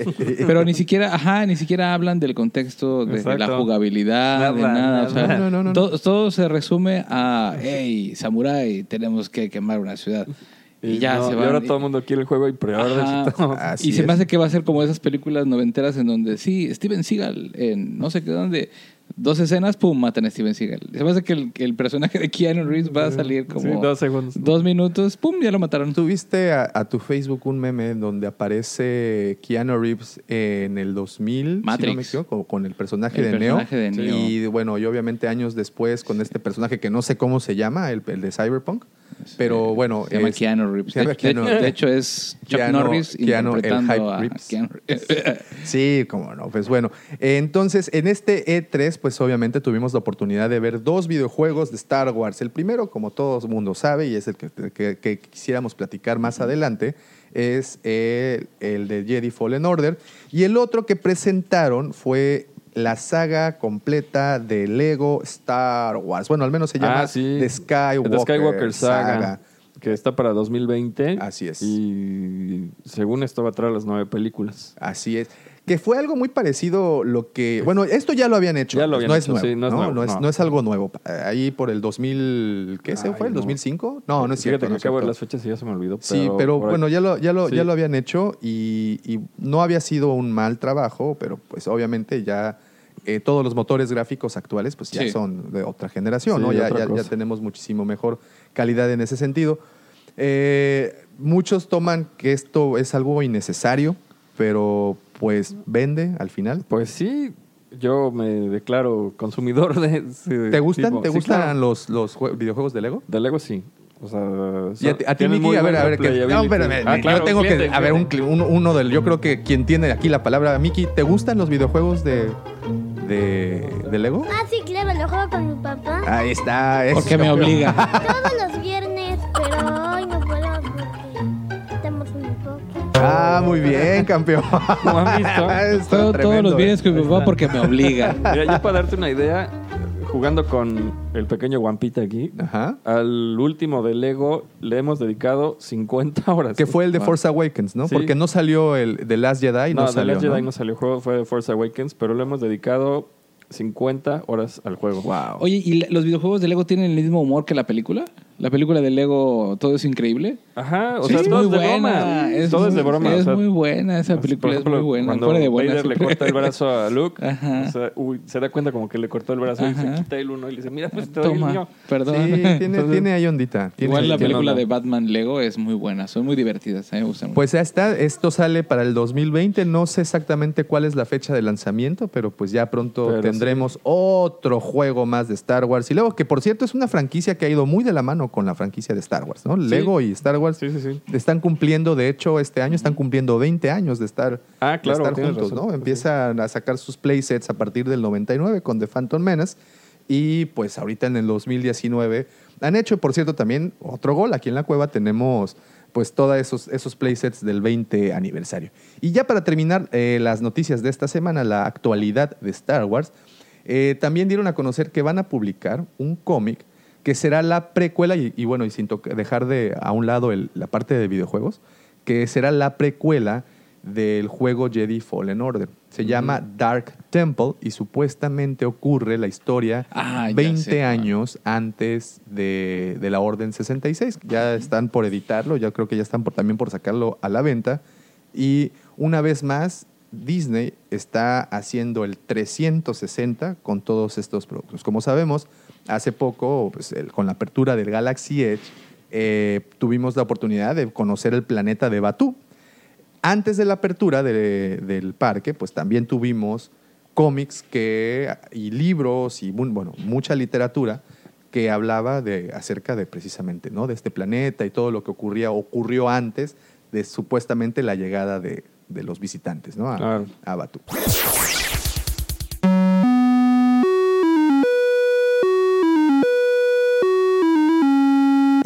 pero ni siquiera, ajá, ni siquiera hablan del contexto de Exacto. la jugabilidad, de Nada, nada. o sea, nada. No, no, no, no. Todo, todo se resume a, hey, samurái, tenemos que quemar una ciudad. Y, ya no, se y van. ahora todo el mundo quiere el juego y pre-orders Ajá. y todo. <laughs> Así y se es. me hace que va a ser como esas películas noventeras en donde sí, Steven Seagal en no sé qué dónde, dos escenas, pum, matan a Steven Seagal. Se me hace que el, que el personaje de Keanu Reeves va a salir como Sí, dos segundos. dos minutos, pum, ya lo mataron. Tuviste a, a tu Facebook un meme donde aparece Keanu Reeves en el 2000, si no Matrix. me equivoco, con el personaje, El de, personaje Neo. de Neo. Y bueno, y obviamente años después con este personaje que no sé cómo se llama, el, el de Cyberpunk. Pero bueno, Se llama es- Keanu Reeves. se llama de, Keanu- de- de hecho, es Chuck Keanu- Norris Keanu, el interpretando Hype a. Keanu Reeves. <laughs> Sí, cómo no. Pues bueno, eh, entonces en este E3, pues obviamente tuvimos la oportunidad de ver dos videojuegos de Star Wars. El primero, como todo el mundo sabe, y es el que, que- que quisiéramos platicar más adelante, es el, el de Jedi Fallen Order. Y el otro que presentaron fue la saga completa de Lego Star Wars. Bueno, al menos se llama Ah, sí. The Skywalker, The Skywalker Saga, que está para 2020. Así es. Y según esto va a traer las nueve películas. Así es. Que fue algo muy parecido lo que... Bueno, esto ya lo habían hecho. Ya lo antes, habían no, hecho, es nuevo, sí, no es ¿no? nuevo, No es, no. es algo nuevo. Ahí por el 2000... ¿Qué se fue? ¿El no. 2005? No, no es cierto. Fíjate que acabo de las fechas y ya se me olvidó. Sí, pero bueno, ya lo, ya, lo, Sí. ya lo habían hecho y, y no había sido un mal trabajo, pero pues obviamente ya eh, todos los motores gráficos actuales pues ya Sí. son de otra generación, ¿no? Ya, ya, tenemos muchísimo mejor calidad en ese sentido. Eh, muchos toman que esto es algo innecesario, pero pues vende al final. Pues sí, yo me declaro consumidor de ese ¿Te gustan, tipo. ¿te Sí, gustan claro. los, los jue- videojuegos de Lego? De Lego sí. O sea, Y a ti, a ti, tienen Miki, a ver, a ver, que, no, espérame, Ah, claro, yo tengo cliente, que, a ver, un, uno, uno del, yo creo que quien tiene aquí la palabra, Miki, ¿te gustan los videojuegos de, de, de Lego? Ah, sí, claro, lo juego con mi papá Ahí está. eso, Porque me obliga. todos los Ah, muy bien, campeón. <laughs> ¿Cómo han visto? <laughs> Todos los ¿eh? viernes con mi papá porque me obliga. <laughs> Mira, ya para darte una idea, jugando con el pequeño Guampita aquí, Ajá. al último de Lego le hemos dedicado 50 horas. Que fue el de Wow. Force Awakens, ¿no? Sí. Porque no salió el de Last Jedi, no, No, The salió. Last Jedi ¿no? no salió juego, fue de Force Awakens, pero le hemos dedicado 50 horas al juego. Wow. Oye, ¿y la- los videojuegos de Lego tienen el mismo humor que la película? ¿La película de Lego Todo es increíble? Ajá, o Sí, sea, es todo muy es de buena. broma. Es todo es de muy- broma. Es o sea, muy buena, esa película ejemplo, es muy buena. Cuando de buena, Vader le corta el brazo a Luke, <laughs> Ajá. o sea, uy, se da cuenta como que le cortó el brazo y se quita el uno y le dice, mira, pues te doy el Toma, mío. perdón. Sí, tiene, <laughs> Entonces- tiene ahí ondita. tiene Igual ahí- la película onda. de Batman Lego es muy buena, son muy divertidas, a mí me gustan mucho. Pues ya está, esto sale para el 2020, no sé exactamente cuál es la fecha de lanzamiento, pero pues ya pronto Pero tendremos otro juego más de Star Wars. Y luego, que por cierto es una franquicia que ha ido muy de la mano con la franquicia de Star Wars, ¿no? Lego y Star Wars Sí, sí, sí. están cumpliendo, de hecho, este año están cumpliendo 20 años de estar, Ah, de claro, estar juntos, razón. ¿no? Empiezan a sacar sus playsets a partir del 99 con The Phantom Menace y pues ahorita en el 2019 han hecho, por cierto, también otro gol. Aquí en la cueva tenemos pues todos esos, esos playsets del 20 aniversario. Y ya para terminar eh, las noticias de esta semana, la actualidad de Star Wars, eh, también dieron a conocer que van a publicar un cómic que será la precuela, y, y bueno, y sin dejar de a un lado el- la parte de videojuegos, que será la precuela del juego Jedi Fallen Order. Se llama Dark Temple y supuestamente ocurre la historia Ah, ya 20 sé. años antes de, de la Orden 66. Ya están por editarlo, ya creo que ya están por, también por sacarlo a la venta. Y una vez más, Disney está haciendo el 360 con todos estos productos. Como sabemos, hace poco, pues, el- con la apertura del Galaxy Edge, eh, tuvimos la oportunidad de conocer el planeta de Batú. Antes de la apertura de- del parque, pues también tuvimos cómics que, y libros y bueno, mucha literatura que hablaba de, acerca de precisamente ¿no? de este planeta y todo lo que ocurría, ocurrió antes de supuestamente la llegada de, de los visitantes ¿no? a, Claro. a Batú.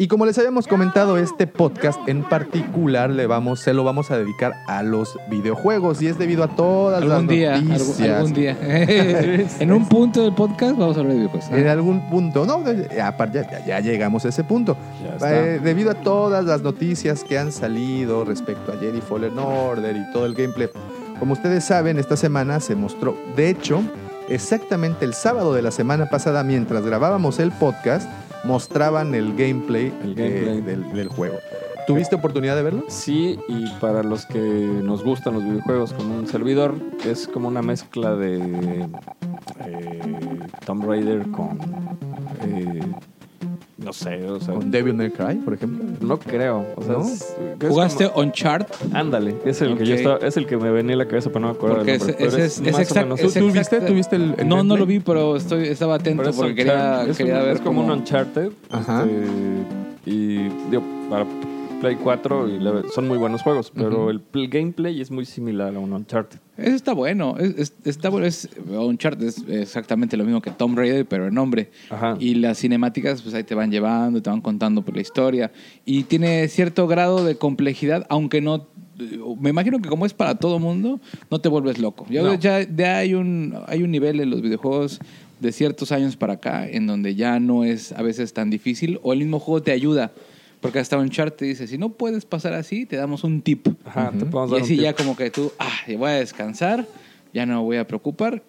Y como les habíamos comentado, este podcast en particular le vamos, se lo vamos a dedicar a los videojuegos y es debido a todas Algún las día, algún, noticias. algún día. <laughs> <laughs> en un punto del podcast vamos a hablar de videojuegos. En algún punto, no, aparte ya, llegamos a ese punto. Eh, debido a todas las noticias que han salido respecto a Jedi Fallen Order y todo el gameplay, como ustedes saben, esta semana se mostró, de hecho, exactamente el sábado de la semana pasada, mientras grabábamos el podcast, mostraban el gameplay, El eh, gameplay. del, del juego. ¿Tuviste oportunidad de verlo? Sí, y para los que nos gustan los videojuegos como un servidor, es como una mezcla de eh, Tomb Raider con... eh, no sé, o sea... Con Devil May Cry, por ejemplo. No creo. O sea, ¿No? es- es ¿Jugaste como- Uncharted? Ándale, es el que yo Ok. estaba, es el que me venía a la cabeza, pero no me acuerdo Porque del ese, nombre, pero ese es, es más o exacto. menos es ¿Tú viste? exacta- ¿Tú viste el- el No, no gameplay? lo vi, pero estoy, estaba atento Pero es porque Uncharted, quería, es quería un- ver es como cómo- un Uncharted. Ajá. este, y digo, para Play 4 y la- son muy buenos juegos, pero el pl- gameplay es muy similar a un Uncharted. Ese está bueno. Es, es- está bueno. Es, Uncharted es exactamente lo mismo que Tomb Raider, pero en nombre. Ajá. Y las cinemáticas, pues ahí te van llevando, te van contando por la historia. Y tiene cierto grado de complejidad, aunque no. Me imagino que como es para todo mundo, no te vuelves loco. Ya, No. ya, ya hay, un, hay un nivel en los videojuegos de ciertos años para acá en donde ya no es a veces tan difícil o el mismo juego te ayuda. Porque hasta Uncharted te dice, si no puedes pasar así, te damos un tip. Ajá, te podemos Y dar un así tip. ya como que tú, ah, voy a descansar, ya no me voy a preocupar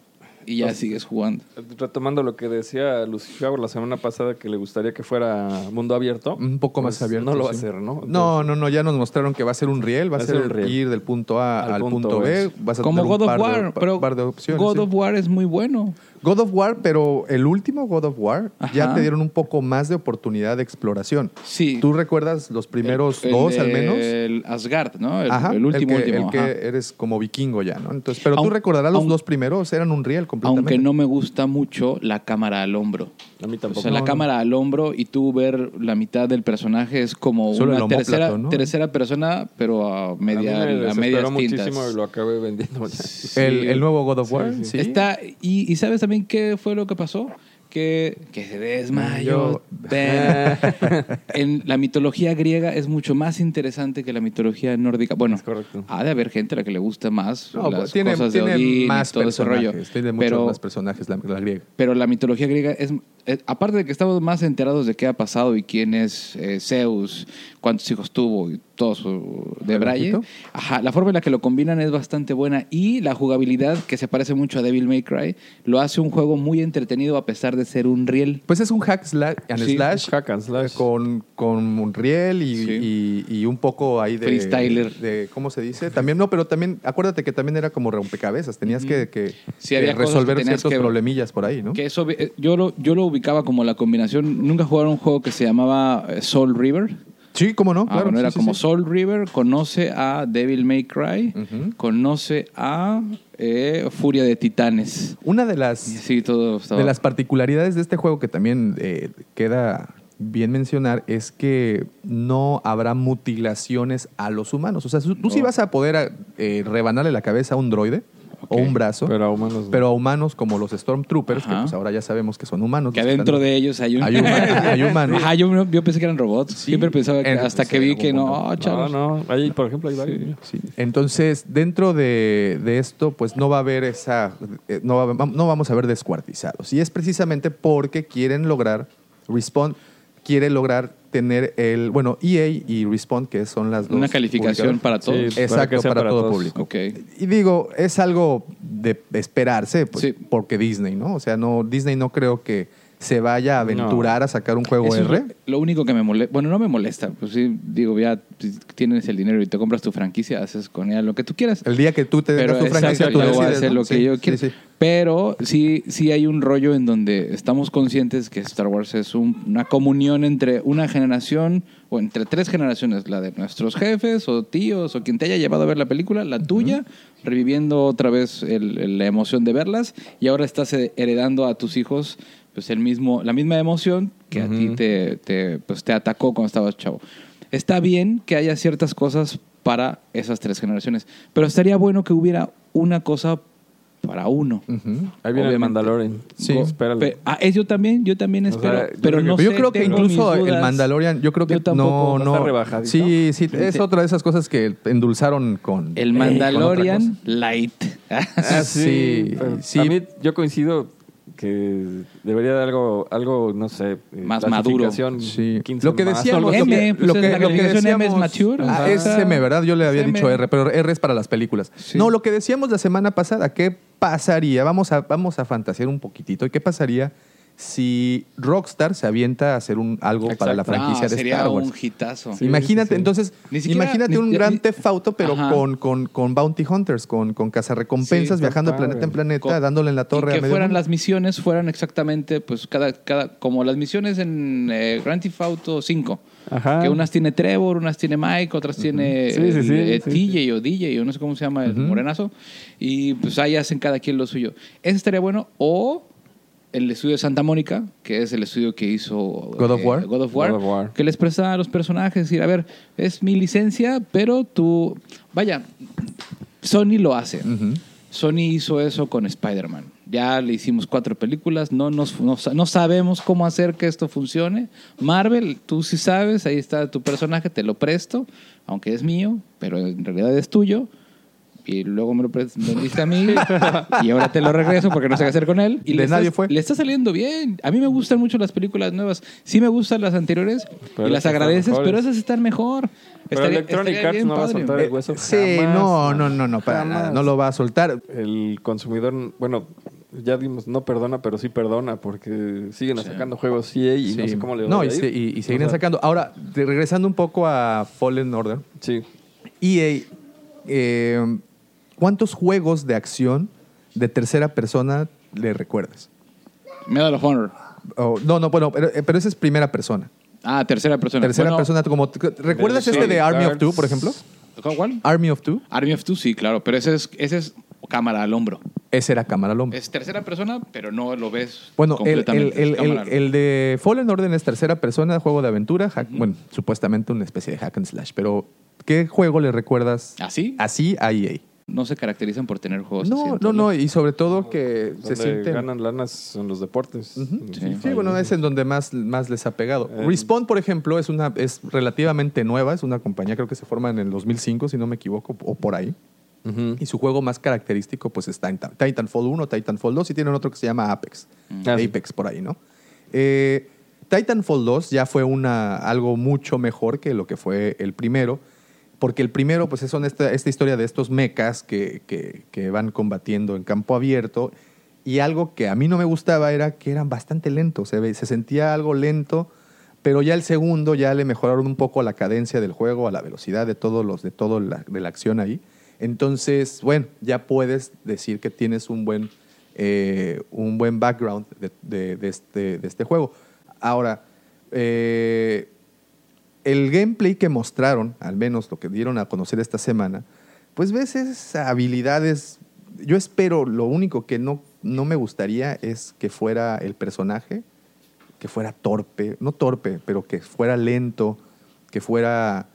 y ya sigues jugando. Retomando lo que decía Lucifer la semana pasada, que le gustaría que fuera mundo abierto. Un poco más pues abierto. No lo va a sí. hacer, ¿no? No, no, no, ya nos mostraron que va a ser un riel, va a ser, un riel. ir del punto A al, Al punto, punto B, vas a Como tener God un of par de- War, pa- pero par de opciones. God sí. of War es muy bueno. God of War, pero el último God of War ya te dieron un poco más de oportunidad de exploración. Sí. ¿Tú recuerdas los primeros El- dos al menos? El Asgard, ¿no? El, Ajá, el último, el que, último. el que eres como vikingo ya, ¿no? Entonces, pero tú recordarás los aun- dos primeros, eran un riel completamente. Aunque no me gusta mucho la cámara al hombro. A mí O tampoco. sea, la No, cámara al hombro y tú ver la mitad del personaje es como Solo una tercera, ¿no? tercera persona, pero a, media, a mí me a medias muchísimo tintas. y lo acabé vendiendo. ya. el, Sí. el nuevo God of Sí, War, sí. sí. Está, y, y ¿sabes también qué fue lo que pasó? Que, que se desmayó. Ben. <laughs> en la mitología griega es mucho más interesante que la mitología nórdica. Bueno, Es correcto. ha de haber gente a la que le gusta más No, las pues, tiene, cosas de tiene Odín y más todo ese rollo. tiene muchos Pero, más personajes la, la griega. pero la mitología griega es, eh, aparte de que estamos más enterados de qué ha pasado y quién es eh, Zeus, cuántos hijos tuvo y todo su de Braille, ajá, la forma en la que lo combinan es bastante buena y la jugabilidad, que se parece mucho a Devil May Cry, lo hace un juego muy entretenido a pesar de ser un riel. Pues es un hack slash, and Sí, slash Hack and slash. con, con un riel y, Sí. y- y un poco ahí de... Freestyler. De, ¿Cómo se dice? También, no, pero también, acuérdate que también era como rompecabezas. Tenías que, que- Sí, había resolver que ciertos que- problemillas por ahí, ¿no? Que eso, eh, yo, lo, yo lo ubicaba como la combinación. Nunca jugaron un juego que se llamaba eh, Soul River. Sí, cómo no, Ah, claro. bueno, sí, era sí, como sí. Soul River, conoce a Devil May Cry, conoce a eh, Furia de Titanes. Una de las, sí, todo estaba... de las particularidades de este juego que también eh, queda bien mencionar es que no habrá mutilaciones a los humanos. O sea, tú sí No. vas a poder eh, rebanarle la cabeza a un droide o un brazo. Pero a humanos. no. Pero a humanos como los Stormtroopers, que pues ahora ya sabemos que son humanos. que adentro están- de ellos hay un... Hay humanos, <laughs> hay humanos. Ajá, yo, yo pensé que eran robots. Sí. Siempre pensaba que En- hasta sí, que vi que no, ah, No, chavos. no. Ahí, por ejemplo, hay varios. Sí. Entonces, dentro de, de esto, pues no va a haber esa. eh, No, va- no vamos a ver descuartizados. Y es precisamente porque quieren lograr. Respawn quiere lograr tener el. Bueno, EA y Respawn, que son las dos. Una calificación para todos. Sí. Exacto, Para que sea para, para todo todos. público. Ok. Y digo, es algo de esperarse, pues, Sí. porque Disney, ¿no? O sea, no, Disney no creo que se vaya a aventurar a sacar un juego Eso R. lo, único que me molesta. Bueno, no me molesta. Pues sí, digo, ya tienes el dinero y te compras tu franquicia, haces con ella lo que tú quieras. El día que tú te Pero tu franquicia, exacto, tú yo voy a decides, hacer ¿no? lo que Sí, yo quiero. sí. Pero sí, sí hay un rollo en donde estamos conscientes que Star Wars es un- una comunión entre una generación o entre tres generaciones, la de nuestros jefes o tíos o quien te haya llevado a ver la película, la tuya, reviviendo otra vez el- el- la emoción de verlas y ahora estás heredando a tus hijos pues el mismo, la misma emoción que a ti te, te, pues, te atacó cuando estabas chavo. Está bien que haya ciertas cosas para esas tres generaciones, pero estaría bueno que hubiera una cosa para uno. Ujú. Ahí viene el. Mandalorian. Sí. Espéralo. Pe- ah, es yo también, yo también O espero, sea, pero yo no yo sé, creo que incluso el. Mandalorian, yo creo que Yo tampoco. no, ¿No está rebajadito? Sí, sí, es Sí. otra de esas cosas que endulzaron con. El eh, con otra Mandalorian cosa. Light. Ah, <laughs> sí, pero sí. A mí, yo coincido que debería de algo, algo no sé, eh, Más maduro. Sí. 15 Lo que más, decíamos, lo que, pues lo es que, la lo que calificación M es decíamos, mature. Ah, Ajá. es M, ¿verdad? Yo le había Es dicho M. R, pero R es para las películas. Sí. No, lo que decíamos la semana pasada, ¿qué pasaría? Vamos a, vamos a fantasear un poquitito. ¿Y qué pasaría si Rockstar se avienta a hacer un, algo para la franquicia No, de sería Star Wars? un hitazo. Sí, imagínate, sí, sí. entonces, Ni siquiera- imagínate ni- un ni- gran ni- Theft Auto, pero con, con, con Bounty Hunters, con, con cazarrecompensas, Sí, viajando de planeta en planeta, Con- dándole en la torre y a que medio fueran mundo. las misiones fueran exactamente pues cada cada como las misiones en eh, Grand Theft Auto 5 Ajá. que unas tiene Trevor unas tiene Mike otras tiene eh, TJ o DJ o no sé cómo se llama el morenazo y pues ahí hacen cada quien lo suyo ese estaría bueno o el estudio de Santa Mónica, que es el estudio que hizo God of eh, War. God of War, God of War. que les presta a los personajes, decir, a ver, es mi licencia, pero tú, vaya, Sony lo hace. Sony hizo eso con Spider-Man. Ya le hicimos cuatro películas, no, nos, no, no sabemos cómo hacer que esto funcione. Marvel, tú sí sabes, ahí está tu personaje, te lo presto, aunque es mío, pero en realidad es tuyo. Y luego me lo vendiste a mí y ahora te lo regreso porque no sé qué hacer con él. Y De le nadie estás- fue. Le está saliendo bien. A mí me gustan mucho las películas nuevas. Sí me gustan las anteriores Pero y las agradeces, pero esas están mejor. Pero Estaría- Electronic estaría Arts no va a padre. soltar el hueso. Sí, jamás, no, no, no, no, para Jamás. nada. No lo va a soltar. El consumidor, bueno, ya dimos, no perdona, pero sí perdona porque siguen sacando juegos EA y no Sí. sé cómo le va No, a y, ir. se- y- y seguirán O sea, sacando. Ahora, regresando un poco a Fallen Order, Sí. EA, eh, ¿cuántos juegos de acción de tercera persona le recuerdas? Medal of Honor. Oh, no, no, bueno, pero, eh, pero esa es primera persona. Ah, tercera persona. Tercera Bueno, persona, como ¿recuerdas este de Army of Two, por ejemplo? ¿Cuál? Army of Two, Army of Two, sí, claro. Pero ese es, ese es cámara al hombro. ese era cámara al hombro. Es tercera persona, pero no lo ves Bueno, el, el, completamente. el, el- el de Fallen Order es tercera persona, juego de aventura, hack- bueno, supuestamente una especie de hack and slash, pero ¿qué juego le recuerdas ¿Así? así a EA? No se caracterizan por tener juegos así, No, no, no, y sobre todo que se sienten... ganan lanas en los deportes. Sí. Sí, bueno, es en donde más, más les ha pegado. Eh. Respawn, por ejemplo, es una es relativamente nueva, es una compañía creo que se forma en el 2005, si no me equivoco, o por ahí. Y su juego más característico pues es Titan- Titanfall 1, Titanfall 2 y tienen otro que se llama Apex. Ah, sí. Apex por ahí, ¿no? Eh, Titanfall 2 ya fue una, algo mucho mejor que lo que fue el primero, porque el primero pues son esta, historia de estos mechas que, van combatiendo en campo abierto y algo que a mí no me gustaba era que eran bastante lentos, se, sentía algo lento, pero ya el segundo ya le mejoraron un poco la cadencia del juego, a la velocidad de todos los de todo la, acción ahí. Entonces, bueno, ya puedes decir que tienes un buen, eh, un buen background de este, de este juego. Ahora, eh, el gameplay que mostraron, al menos lo que dieron a conocer esta semana, pues ves esas habilidades. Yo espero, lo único que no, no me gustaría es que fuera el personaje, que fuera torpe, no torpe, pero que fuera lento, que fuera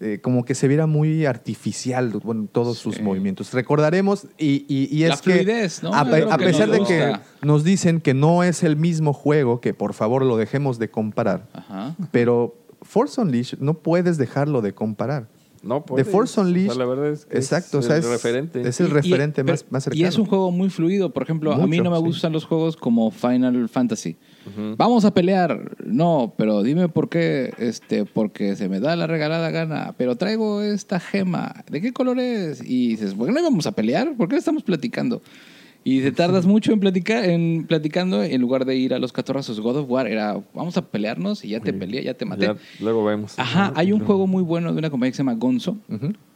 eh, como que se viera muy artificial bueno, todos sus Sí. movimientos. Recordaremos, y, y- y La es que fluidez, ¿no? a, a que pesar de que nos dicen que no es el mismo juego, que por favor lo dejemos de comparar, Ajá. pero Force Unleashed no puedes dejarlo de comparar. No, The. Force O sea, la verdad es que exacto, es o sea, el es referente. Es el Y- y- referente pero- más, más cercano. Y es un juego muy fluido. Por ejemplo, a mí no me sí. gustan los juegos como Final Fantasy. Vamos a pelear. No, pero dime por qué. Este, porque se me da la regalada gana. Pero traigo esta gema. ¿De qué color es? Y dices, ¿por qué no íbamos a pelear? ¿Por qué estamos platicando? Y te tardas mucho en platicar, en platicando en lugar de ir a los catorrazos. God of War era, vamos a pelearnos y ya te peleé, ya te maté. Ya, luego vemos. Ajá, hay un juego muy bueno de una compañía que se llama Gonzo,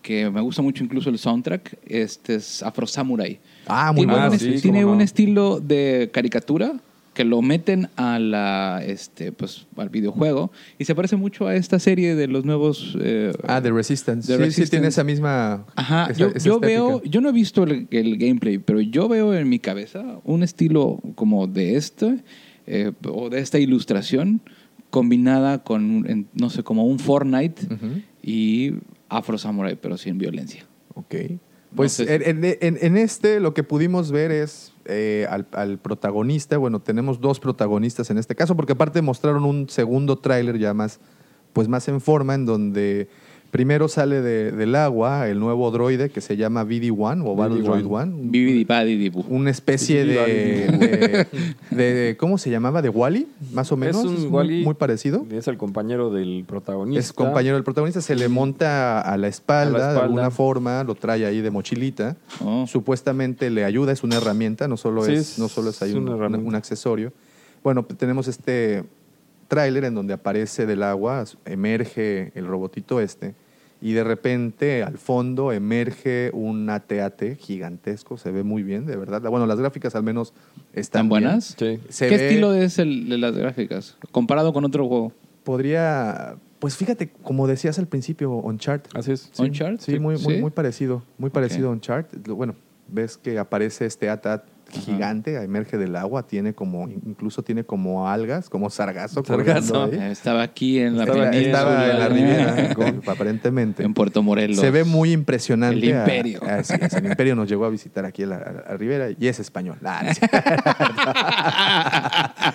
que me gusta mucho incluso el soundtrack. Este es Afro Samurai. Ah, muy tiene bueno. un, sí, tiene un no. estilo de caricatura que lo meten a la este pues al videojuego y se parece mucho a esta serie de los nuevos eh, Ah, The Resistance. The sí, sí, Resistance. tiene esa misma. Ajá, esa- yo, esa yo veo, yo no he visto el, el gameplay, pero yo veo en mi cabeza un estilo como de este, eh, o de esta ilustración, combinada con, no sé, como un Fortnite Ujú. y Afro Samurai, pero sin violencia. Ok. Pues No sé si- en, en- en este lo que pudimos ver es eh, al, al protagonista, bueno, tenemos dos protagonistas en este caso, porque aparte mostraron un segundo tráiler ya más, pues más en forma, en donde primero sale de- del agua el nuevo droide que se llama BD-1 o Battle BD-1. Droid 1. Bibidi Badi Dibu. Una especie de, de, de- ¿cómo se llamaba? ¿De Wally? Más o menos. Es un muy- Wall-E. muy parecido. Es el compañero del protagonista. Es compañero del protagonista, se le monta a la espalda, A la de alguna forma, lo trae ahí de mochilita. Oh. Supuestamente le ayuda, es una herramienta, no solo Sí, es, es- no solo es ahí es un, accesorio. Bueno, tenemos este tráiler en donde aparece del agua, emerge el robotito este, y de repente al fondo emerge un AT-AT gigantesco, se ve muy bien, de verdad. Bueno, las gráficas al menos están ¿Están buenas? bien. Sí. Se ¿Qué ve- estilo es el de las gráficas? Comparado con otro juego. podría, pues fíjate, como decías al principio, Uncharted. Así es. Sí, ¿Uncharted? Sí, muy, muy, Sí. muy parecido. Muy parecido a Uncharted. Bueno, ves que aparece este AT-AT gigante, emerge del agua, tiene como, incluso tiene como algas, como sargazo. Sargazo. Eh, Estaba aquí en la Estaba, península. estaba en la Riviera, <laughs> con- aparentemente. En Puerto Morelos. Se ve muy impresionante. El a- Imperio. a- sí, es, el Imperio nos llegó a visitar aquí a la a- a Rivera y es español. Ah.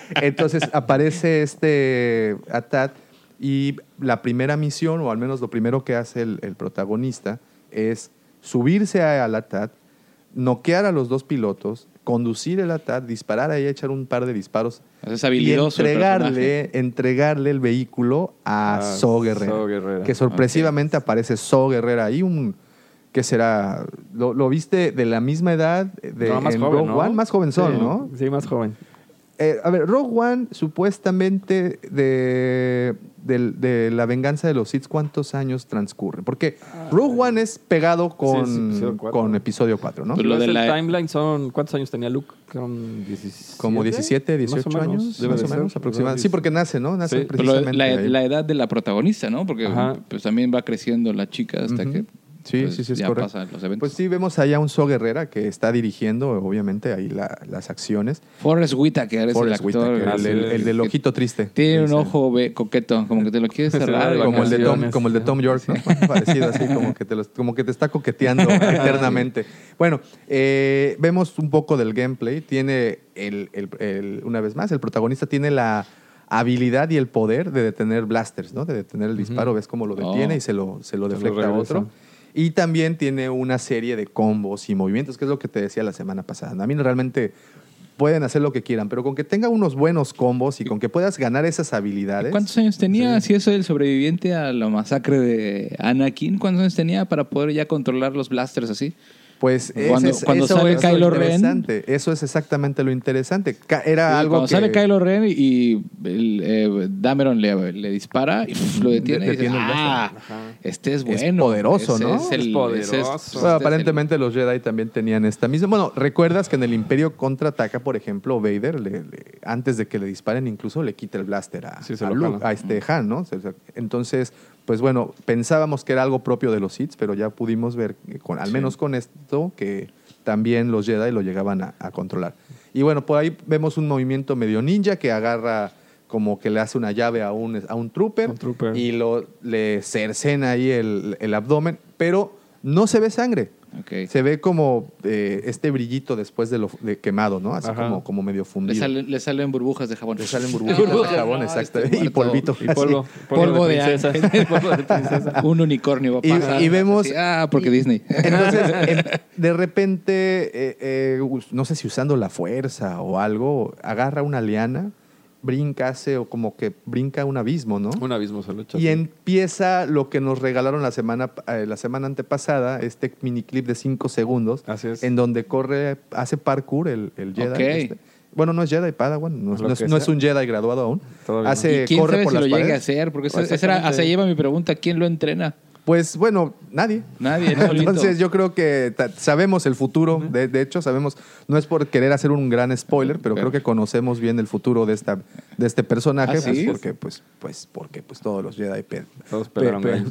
<laughs> Entonces aparece este Atat y la primera misión, o al menos lo primero que hace el, el protagonista, es subirse a- al Atat, noquear a los dos pilotos, conducir el Atat, disparar ahí, echar un par de disparos Es y habilidoso el entregarle, entregarle el vehículo a A So Guerrera. So Guerrera. Que sorpresivamente aparece So Guerrera ahí, un que será, ¿lo, lo viste de la misma edad de No, más en joven, Rogue ¿no? One? Más jovenzón, Sí, ¿no? Sí, más joven. Eh, a ver, Rogue One supuestamente de, de la venganza de los Sith, ¿cuántos años transcurren? Porque Rogue One es pegado con, Ah. Sí, episodio cuatro. con episodio 4, ¿no? Pues lo de la- timeline son... ¿Cuántos años tenía Luke? Son 17. Como 17, 18 Más o menos, años, debe más de o ser. menos aproximadamente. Sí, porque nace, ¿no? Nace Sí. Pero lo- precisamente. la, ahí. la edad de la protagonista, ¿no? Porque Ajá. pues también va creciendo la chica hasta que Sí, pues, sí, sí, es ya correcto. pasan los eventos. Pues sí, vemos allá un So Guerrera que está dirigiendo, obviamente, ahí la- las acciones. Forrest Whitaker es Forrest el actor. Whitaker, el, el- el del ojito triste. Tiene un ojo ve- coqueto, como que te lo quieres <laughs> Se cerrar. como el, de Tom, como el de Tom York, ¿no? Bueno, <laughs> Parecido así, como que, te los- como que te está coqueteando <laughs> eternamente. Bueno, eh, vemos un poco del gameplay. Tiene, el, el- el- una vez más, el protagonista tiene la habilidad y el poder de detener blasters, ¿no? De detener el disparo. Ves cómo lo detiene Oh. y se lo, se lo Se lo deflecta a otro. Y también tiene una serie de combos y movimientos, que es lo que te decía la semana pasada. A mí realmente pueden hacer lo que quieran, pero con que tenga unos buenos combos y con que puedas ganar esas habilidades. ¿Cuántos años tenía? Si eso el sobreviviente a la masacre de Anakin, ¿cuántos años tenía para poder ya controlar los blasters así? Pues Cuando- es- cuando eso sale es lo Kylo Ren. interesante. Eso es exactamente lo interesante. Era Sí, algo cuando que sale Kylo Ren y el, eh, Dameron le, le dispara y lo detiene De- y dices, detiene el ah, este es bueno. poderoso, Ese ¿no? Es el, Es poderoso. ese es- Bueno, este es aparentemente los Jedi también tenían esta misma. Bueno, recuerdas que en el Imperio contraataca, por ejemplo, Vader, le- le- antes de que le disparen, incluso le quita el blaster a, Sí, a Luke, este Han, ¿no? Entonces, pues bueno, pensábamos que era algo propio de los Sith, pero ya pudimos ver, con, al Sí. menos con esto, que también los Jedi lo llegaban a, a controlar. Y bueno, por ahí vemos un movimiento medio ninja que agarra como que le hace una llave a un, a un trooper, Un trooper. y lo, le cercena ahí el, el abdomen, pero no se ve sangre. Se ve como eh, este brillito después de lo de quemado, ¿no? Así Ajá. como, como medio Le, fundido. salen, le salen burbujas de jabón. Le salen burbujitas <laughs> de jabón, No, exacto. este y polvito. Y polvo. Polvo de princesa. ángel. <laughs> <laughs> polvo de princesa. Un unicornio va a Y- pasar. y vemos- Así, ah, porque Disney. Entonces, de repente, eh, eh, no sé si usando la fuerza o algo, agarra una liana, brinca, hace o como que brinca un abismo, ¿no? Un abismo se lo echa. Y empieza lo que nos regalaron la semana, eh, la semana antepasada, este mini clip de 5 segundos, Así es. en donde corre, hace parkour el, el Jedi. Ok. este. Bueno, no es Jedi Padawan, no, es- Lo no es, no es un Jedi graduado aún. Todavía hace, ¿Y quién corre sabe por si lo las llegue a paredes. hacer? Porque esa, esa era, se lleva mi pregunta. ¿Quién lo entrena? Pues bueno, nadie. Nadie. <laughs> Entonces yo creo que sabemos el futuro, de, de hecho sabemos, no es por querer hacer un gran spoiler, pero creo que conocemos bien el futuro de esta de este personaje, ¿Ah, pues, porque pues pues porque pues todos los Jedi pe- Todos pe-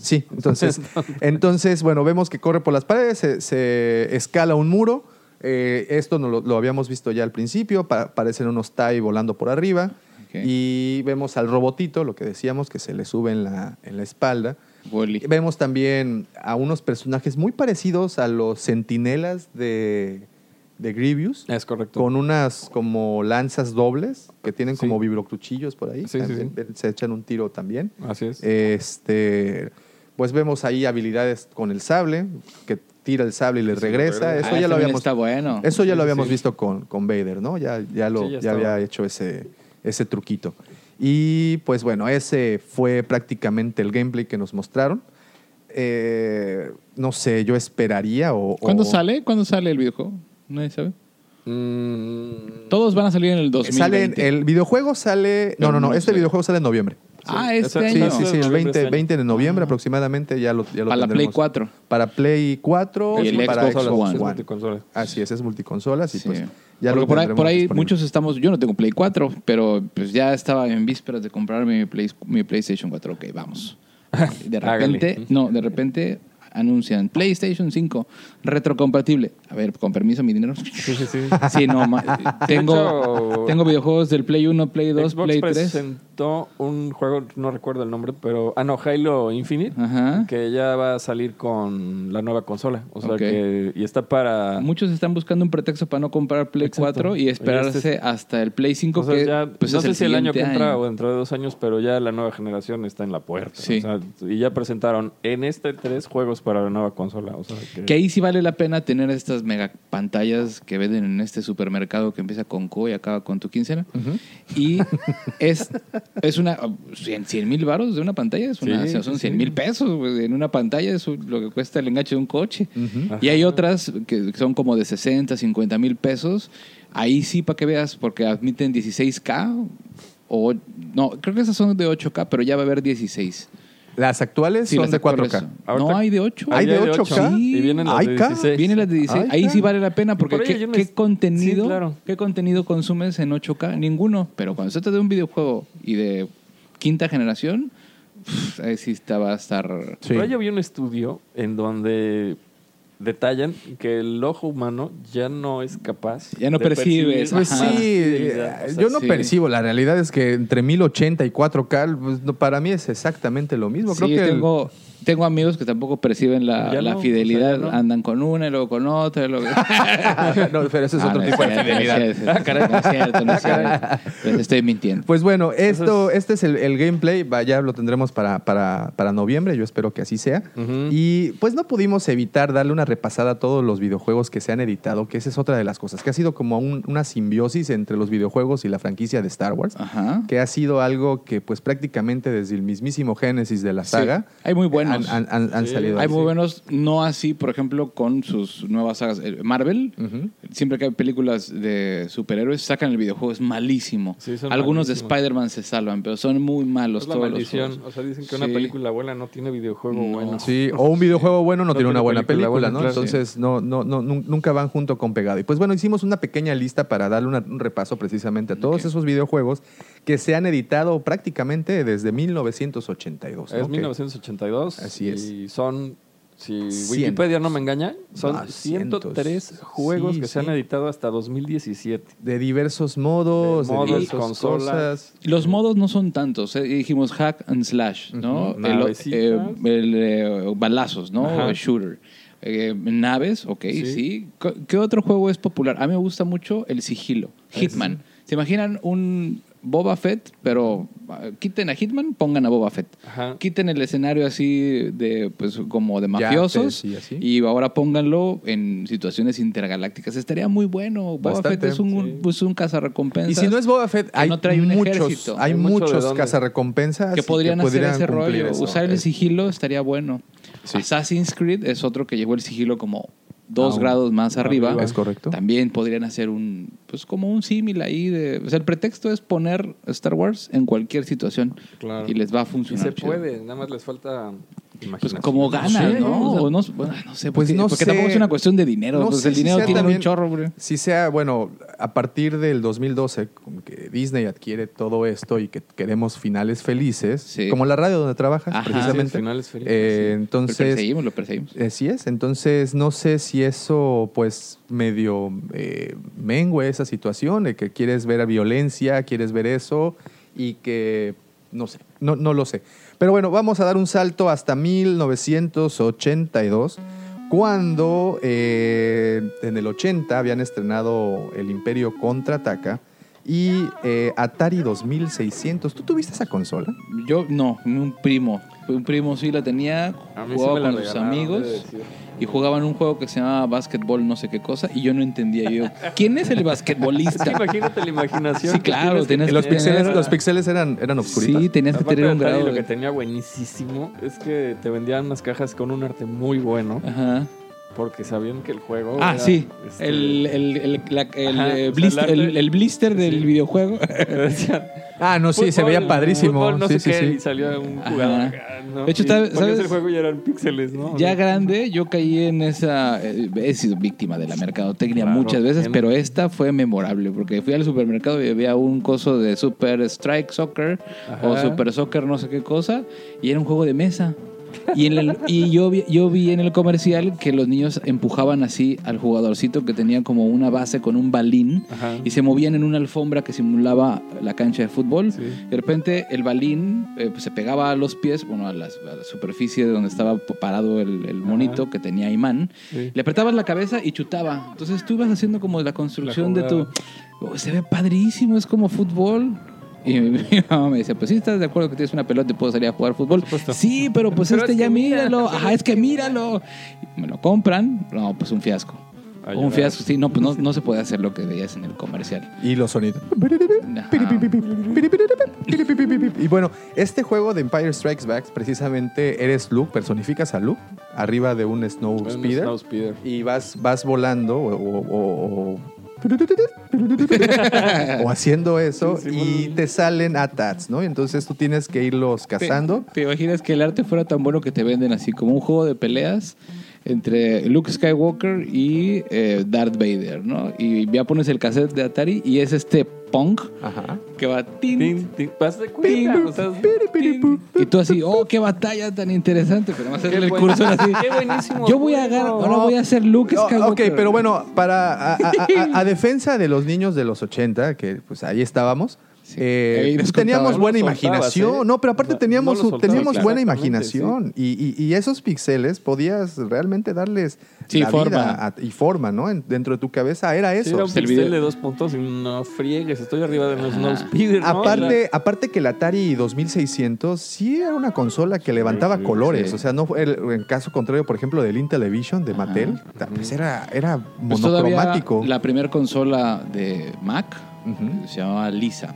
sí, entonces <laughs> entonces bueno vemos que corre por las paredes, se, se escala un muro, eh, esto no lo, lo habíamos visto ya al principio, pa- aparecen unos Tai volando por arriba y vemos al robotito, lo que decíamos que se le sube en la en la espalda Wally. Vemos también a unos personajes muy parecidos a los sentinelas de, de Grievous. Es correcto. Con unas como lanzas dobles que tienen Sí. como vibrocuchillos por ahí. Sí, sí, También Se echan un tiro también. Así es. Este, pues vemos ahí habilidades con el sable, que tira el sable y le regresa. regresa. Eso Ah, ya lo también habíamos está bueno. Eso ya Sí, lo habíamos sí. visto con, con Vader, ¿no? Ya, ya, lo, Sí, ya había hecho ese, ese truquito. Y pues bueno, ese fue prácticamente el gameplay que nos mostraron. Eh, no sé, yo esperaría o... ¿Cuándo o- sale? ¿Cuándo sale el videojuego? Nadie sabe. Mm, Todos van a salir en el 2020. Sale, en- el videojuego sale... No, no, no, No este videojuego sale en noviembre. Ah, este esa- Sí, año. sí, sí, el Noviembre 20, este año. 20 de noviembre aproximadamente ya lo, ya lo Para la Play tendremos. 4. Para Play 4 Y el para Xbox Xbox One. Es One. multiconsola. Así es, es multiconsolas y Sí. pues ya Porque lo por ahí, tendremos por ahí disponible. muchos estamos. Yo no tengo Play 4, pero pues ya estaba en vísperas de comprarme mi, Play- mi PlayStation 4. Ok, vamos. <laughs> De Hágale. repente, no, de repente anuncian PlayStation 5 retrocompatible. A ver, con permiso, mi dinero. Sí, sí, sí. Sí, no, tengo, tengo videojuegos del Play 1, Play 2, Xbox Play 3. presentó un juego, no recuerdo el nombre, pero. Ah, no, Halo Infinite. Ajá. Que ya va a salir con la nueva consola. O sea que. Y está para. Muchos están buscando un pretexto para no comprar Play Exacto. 4 y esperarse Este- hasta el Play 5, O sea, que ya, pues, no sé si el año que entra año. o dentro de dos años, pero ya la nueva generación está en la puerta. Sí. O sea, y ya presentaron en este tres juegos para la nueva consola. O sea, que, Que ahí sí vale la pena tener estas mega pantallas que venden en este supermercado que empieza con Q y acaba con tu quincena. Y es, es una... 100 mil varos de una pantalla, es una, Sí, o sea, son sí, 100 sí. mil pesos en una pantalla, es lo que cuesta el enganche de un coche. Y hay otras que son como de 60, 50 mil pesos. Ahí sí, para que veas, porque admiten 16K o... No, creo que esas son de 8K, pero ya va a haber 16. Las actuales Sí, son las de actuales 4K. son. Ahorita- No, hay de 8. ¿Hay de Había 8K? Y vienen las ¿Hay de K? 16. Viene las de 16. Ay, Ahí sí vale la pena porque Por ahí ¿qué, hay contenido, Sí, claro. ¿qué contenido consumes en 8K? Ninguno. Pero cuando se trata de un videojuego y de quinta generación, pff, ahí sí está, va a estar... Sí. Pero yo vi un estudio en donde detallan que el ojo humano ya no es capaz. Ya no de percibes, percibir Pues Ajá. sí. O sea, yo no sí. percibo. La realidad es que entre 1080 y 4K, pues, no, para mí es exactamente lo mismo. Creo Sí, que el- tengo, amigos que tampoco perciben la, la no, fidelidad. o sea, ya no. Andan con una y luego con otra. y luego- <laughs> no, pero ese es Ah, otro no tipo de cierto, no es fidelidad. cierto, No es cierto, no es cierto. Les estoy mintiendo. Pues bueno, esto, este es el, el gameplay. Ya lo tendremos para, para, para noviembre. Yo espero que así sea. Y pues no pudimos evitar darle una repasada a todos los videojuegos que se han editado, que esa es otra de las cosas, que ha sido como un- una simbiosis entre los videojuegos y la franquicia de Star Wars. Ajá. Que ha sido algo que pues prácticamente desde el mismísimo génesis de la saga Hay muy buenos. Han, han- han- han Sí. salido. Hay así. muy buenos, no así, por ejemplo, con sus nuevas sagas. Eh, Marvel, siempre que hay películas de superhéroes, sacan el videojuego, es malísimo. Sí, Algunos malísimos. de Spider-Man se salvan, pero son muy malos Es la todos maldición. los juegos. O sea, dicen que una película buena no tiene videojuego No. bueno. Sí, o un videojuego bueno no, No tiene tiene una buena película película, buena, ¿no? claro. Entonces no, no, no, nun- nunca van junto con pegado. Y pues bueno, hicimos una pequeña lista para darle una- un repaso precisamente a todos esos videojuegos que se han editado prácticamente desde 1982. ¿no? Es Que- 1982. Así es. Y son, si Cientos. Wikipedia no me engaña, son Ah, 103 cientos. juegos Sí, que se sí. han editado hasta 2017. De diversos modos, De de, modos, diversas consolas. cosas. Los modos no son tantos, eh, dijimos hack and slash, ¿no? Ujú. El- Navecitas. eh, el, eh, balazos, ¿no? Ajá. Shooter. Eh, naves, ok, sí. Sí. Co- ¿Qué otro juego es popular? A mí me gusta mucho el sigilo, Hitman. ¿Se imaginan un Boba Fett, pero ah, quiten a Hitman, pongan a Boba Fett. Ajá. Quiten el escenario así de, pues, como de mafiosos y así. y ahora pónganlo en situaciones intergalácticas. Estaría muy bueno. Boba Bastante, Fett es un, sí. pues, un cazarrecompensas. Y si no es Boba Fett, que hay no trae un muchos, ejército. hay muchos cazarrecompensas que y podrían hacer ese rollo. eso. Usar el sigilo estaría bueno. Sí. Assassin's Creed es otro que llevó el sigilo como dos Aún grados más arriba. Es correcto. También podrían hacer un, pues como un símil ahí de, o sea, el pretexto es poner Star Wars en cualquier situación Claro. y les va a Y funcionar. se chido. puede, nada más les falta Pues como ganas, sé, ¿no? o sea, no, bueno, no sé, pues porque, no porque sé. tampoco es una cuestión de dinero. No pues sé el si dinero sea tiene también- un chorro, güey. Si sea, bueno, a partir del 2012, como que Disney adquiere todo esto y que queremos finales felices, Sí. como la radio donde trabajas, Ajá. precisamente. Sí, finales felices, Eh, sí. Lo entonces, perseguimos, lo perseguimos. Así es, entonces no sé si eso pues medio eh, mengue esa situación de que quieres ver a violencia, quieres ver eso y que no sé, no, no lo sé. Pero bueno, vamos a dar un salto hasta 1982, cuando eh, en el 80 habían estrenado El Imperio Contraataca y eh, Atari 2600. ¿Tú tuviste esa consola? Yo no, un primo. Un primo sí la tenía, sí jugaba la con sus amigos y jugaban un juego que se llamaba básquetbol no sé qué cosa y yo no entendía yo. ¿Quién es el <laughs> basquetbolista? imagínate la imaginación. Sí, claro, que tenías Los que pixeles, tener- los pixeles eran, eran oscuritos. Sí, tenías que tener un de grado lo que de... tenía buenísimo es que te vendían unas cajas con un arte muy bueno Ajá. Porque sabían que el juego Ah, era, sí. este, El, el, el, la- Ajá, eh, blister, el blister del Sí. videojuego. <laughs> Ah, no, sí, se veía padrísimo. fútbol, no sí, sé sí, qué, y salía un jugador. De hecho, Y ¿sabes- el juego y eran píxeles, ¿no? Ya grande, yo caí en esa. He sido víctima de la mercadotecnia Claro, muchas veces, pero esta fue memorable porque fui al supermercado y había un coso de Super Strike Soccer o. Super Soccer, no sé qué cosa, y era un juego de mesa. Y, en el- y yo, vi, yo vi en el comercial que los niños empujaban así al jugadorcito que tenía como una base con un balín Ajá. y se movían en una alfombra que simulaba la cancha de fútbol. Sí. De repente el balín eh, pues, se pegaba a los pies, bueno, a, las- a la superficie de donde estaba parado el, el monito Ajá. que tenía imán. Sí. Le apretabas la cabeza y chutaba. Entonces tú ibas haciendo como la construcción La de tu... "Oh, se ve padrísimo, es como fútbol. Y mi, <laughs> mi mamá me decía, pues sí, ¿estás de acuerdo que tienes una pelota y puedo salir a jugar fútbol? Sí, pero pues Pero este es ya míralo. Ajá, es que míralo. Y me lo compran. No, pues un fiasco. Un fiasco, sí. No, pues no, no se puede hacer lo que veías en el comercial. Y los sonidos. Ajá. Y bueno, este juego de Empire Strikes Back, precisamente eres Luke, personificas a Luke arriba de un Snow un Speeder Snow Speeder. y vas, vas volando o, o- o- <laughs> o haciendo eso Sí, y te salen ATATs, ¿no? Entonces tú tienes que irlos cazando. ¿Te, te imaginas que el arte fuera tan bueno que te venden así como un juego de peleas entre Luke Skywalker y eh, Darth Vader, ¿no? Y ya pones el cassette de Atari y es este punk Ajá. que va tin, Tin, tin, vas de cuenta, o sea, tin. y tú así, oh, qué batalla tan interesante, pero Qué el buen- cursor así. <laughs> Qué buenísimo Yo voy a agarrar, ahora voy a hacer Luke No, Skywalker. ok, pero bueno, para a, a- a- a defensa de los niños de los 80, que pues ahí estábamos, Sí. eh, teníamos buena No soltabas, imaginación. ¿eh? No, pero aparte teníamos, no soltabas, teníamos buena imaginación. Y, y- y esos pixeles podías realmente darles Sí, la forma. vida a- y forma, ¿no? En- dentro de tu cabeza era Sí, eso. era un el pixel video- de dos puntos y no friegues, estoy arriba de los Ajá. Snow Speeder, ¿no? Aparte, aparte que el Atari 2600 sí era una consola que levantaba sí, colores. sí. O sea, no fue el, en caso contrario, por ejemplo, del Intellivision de Ajá. Mattel, pues era, era Pues monocromático. la primera consola de Mac Se llamaba Lisa.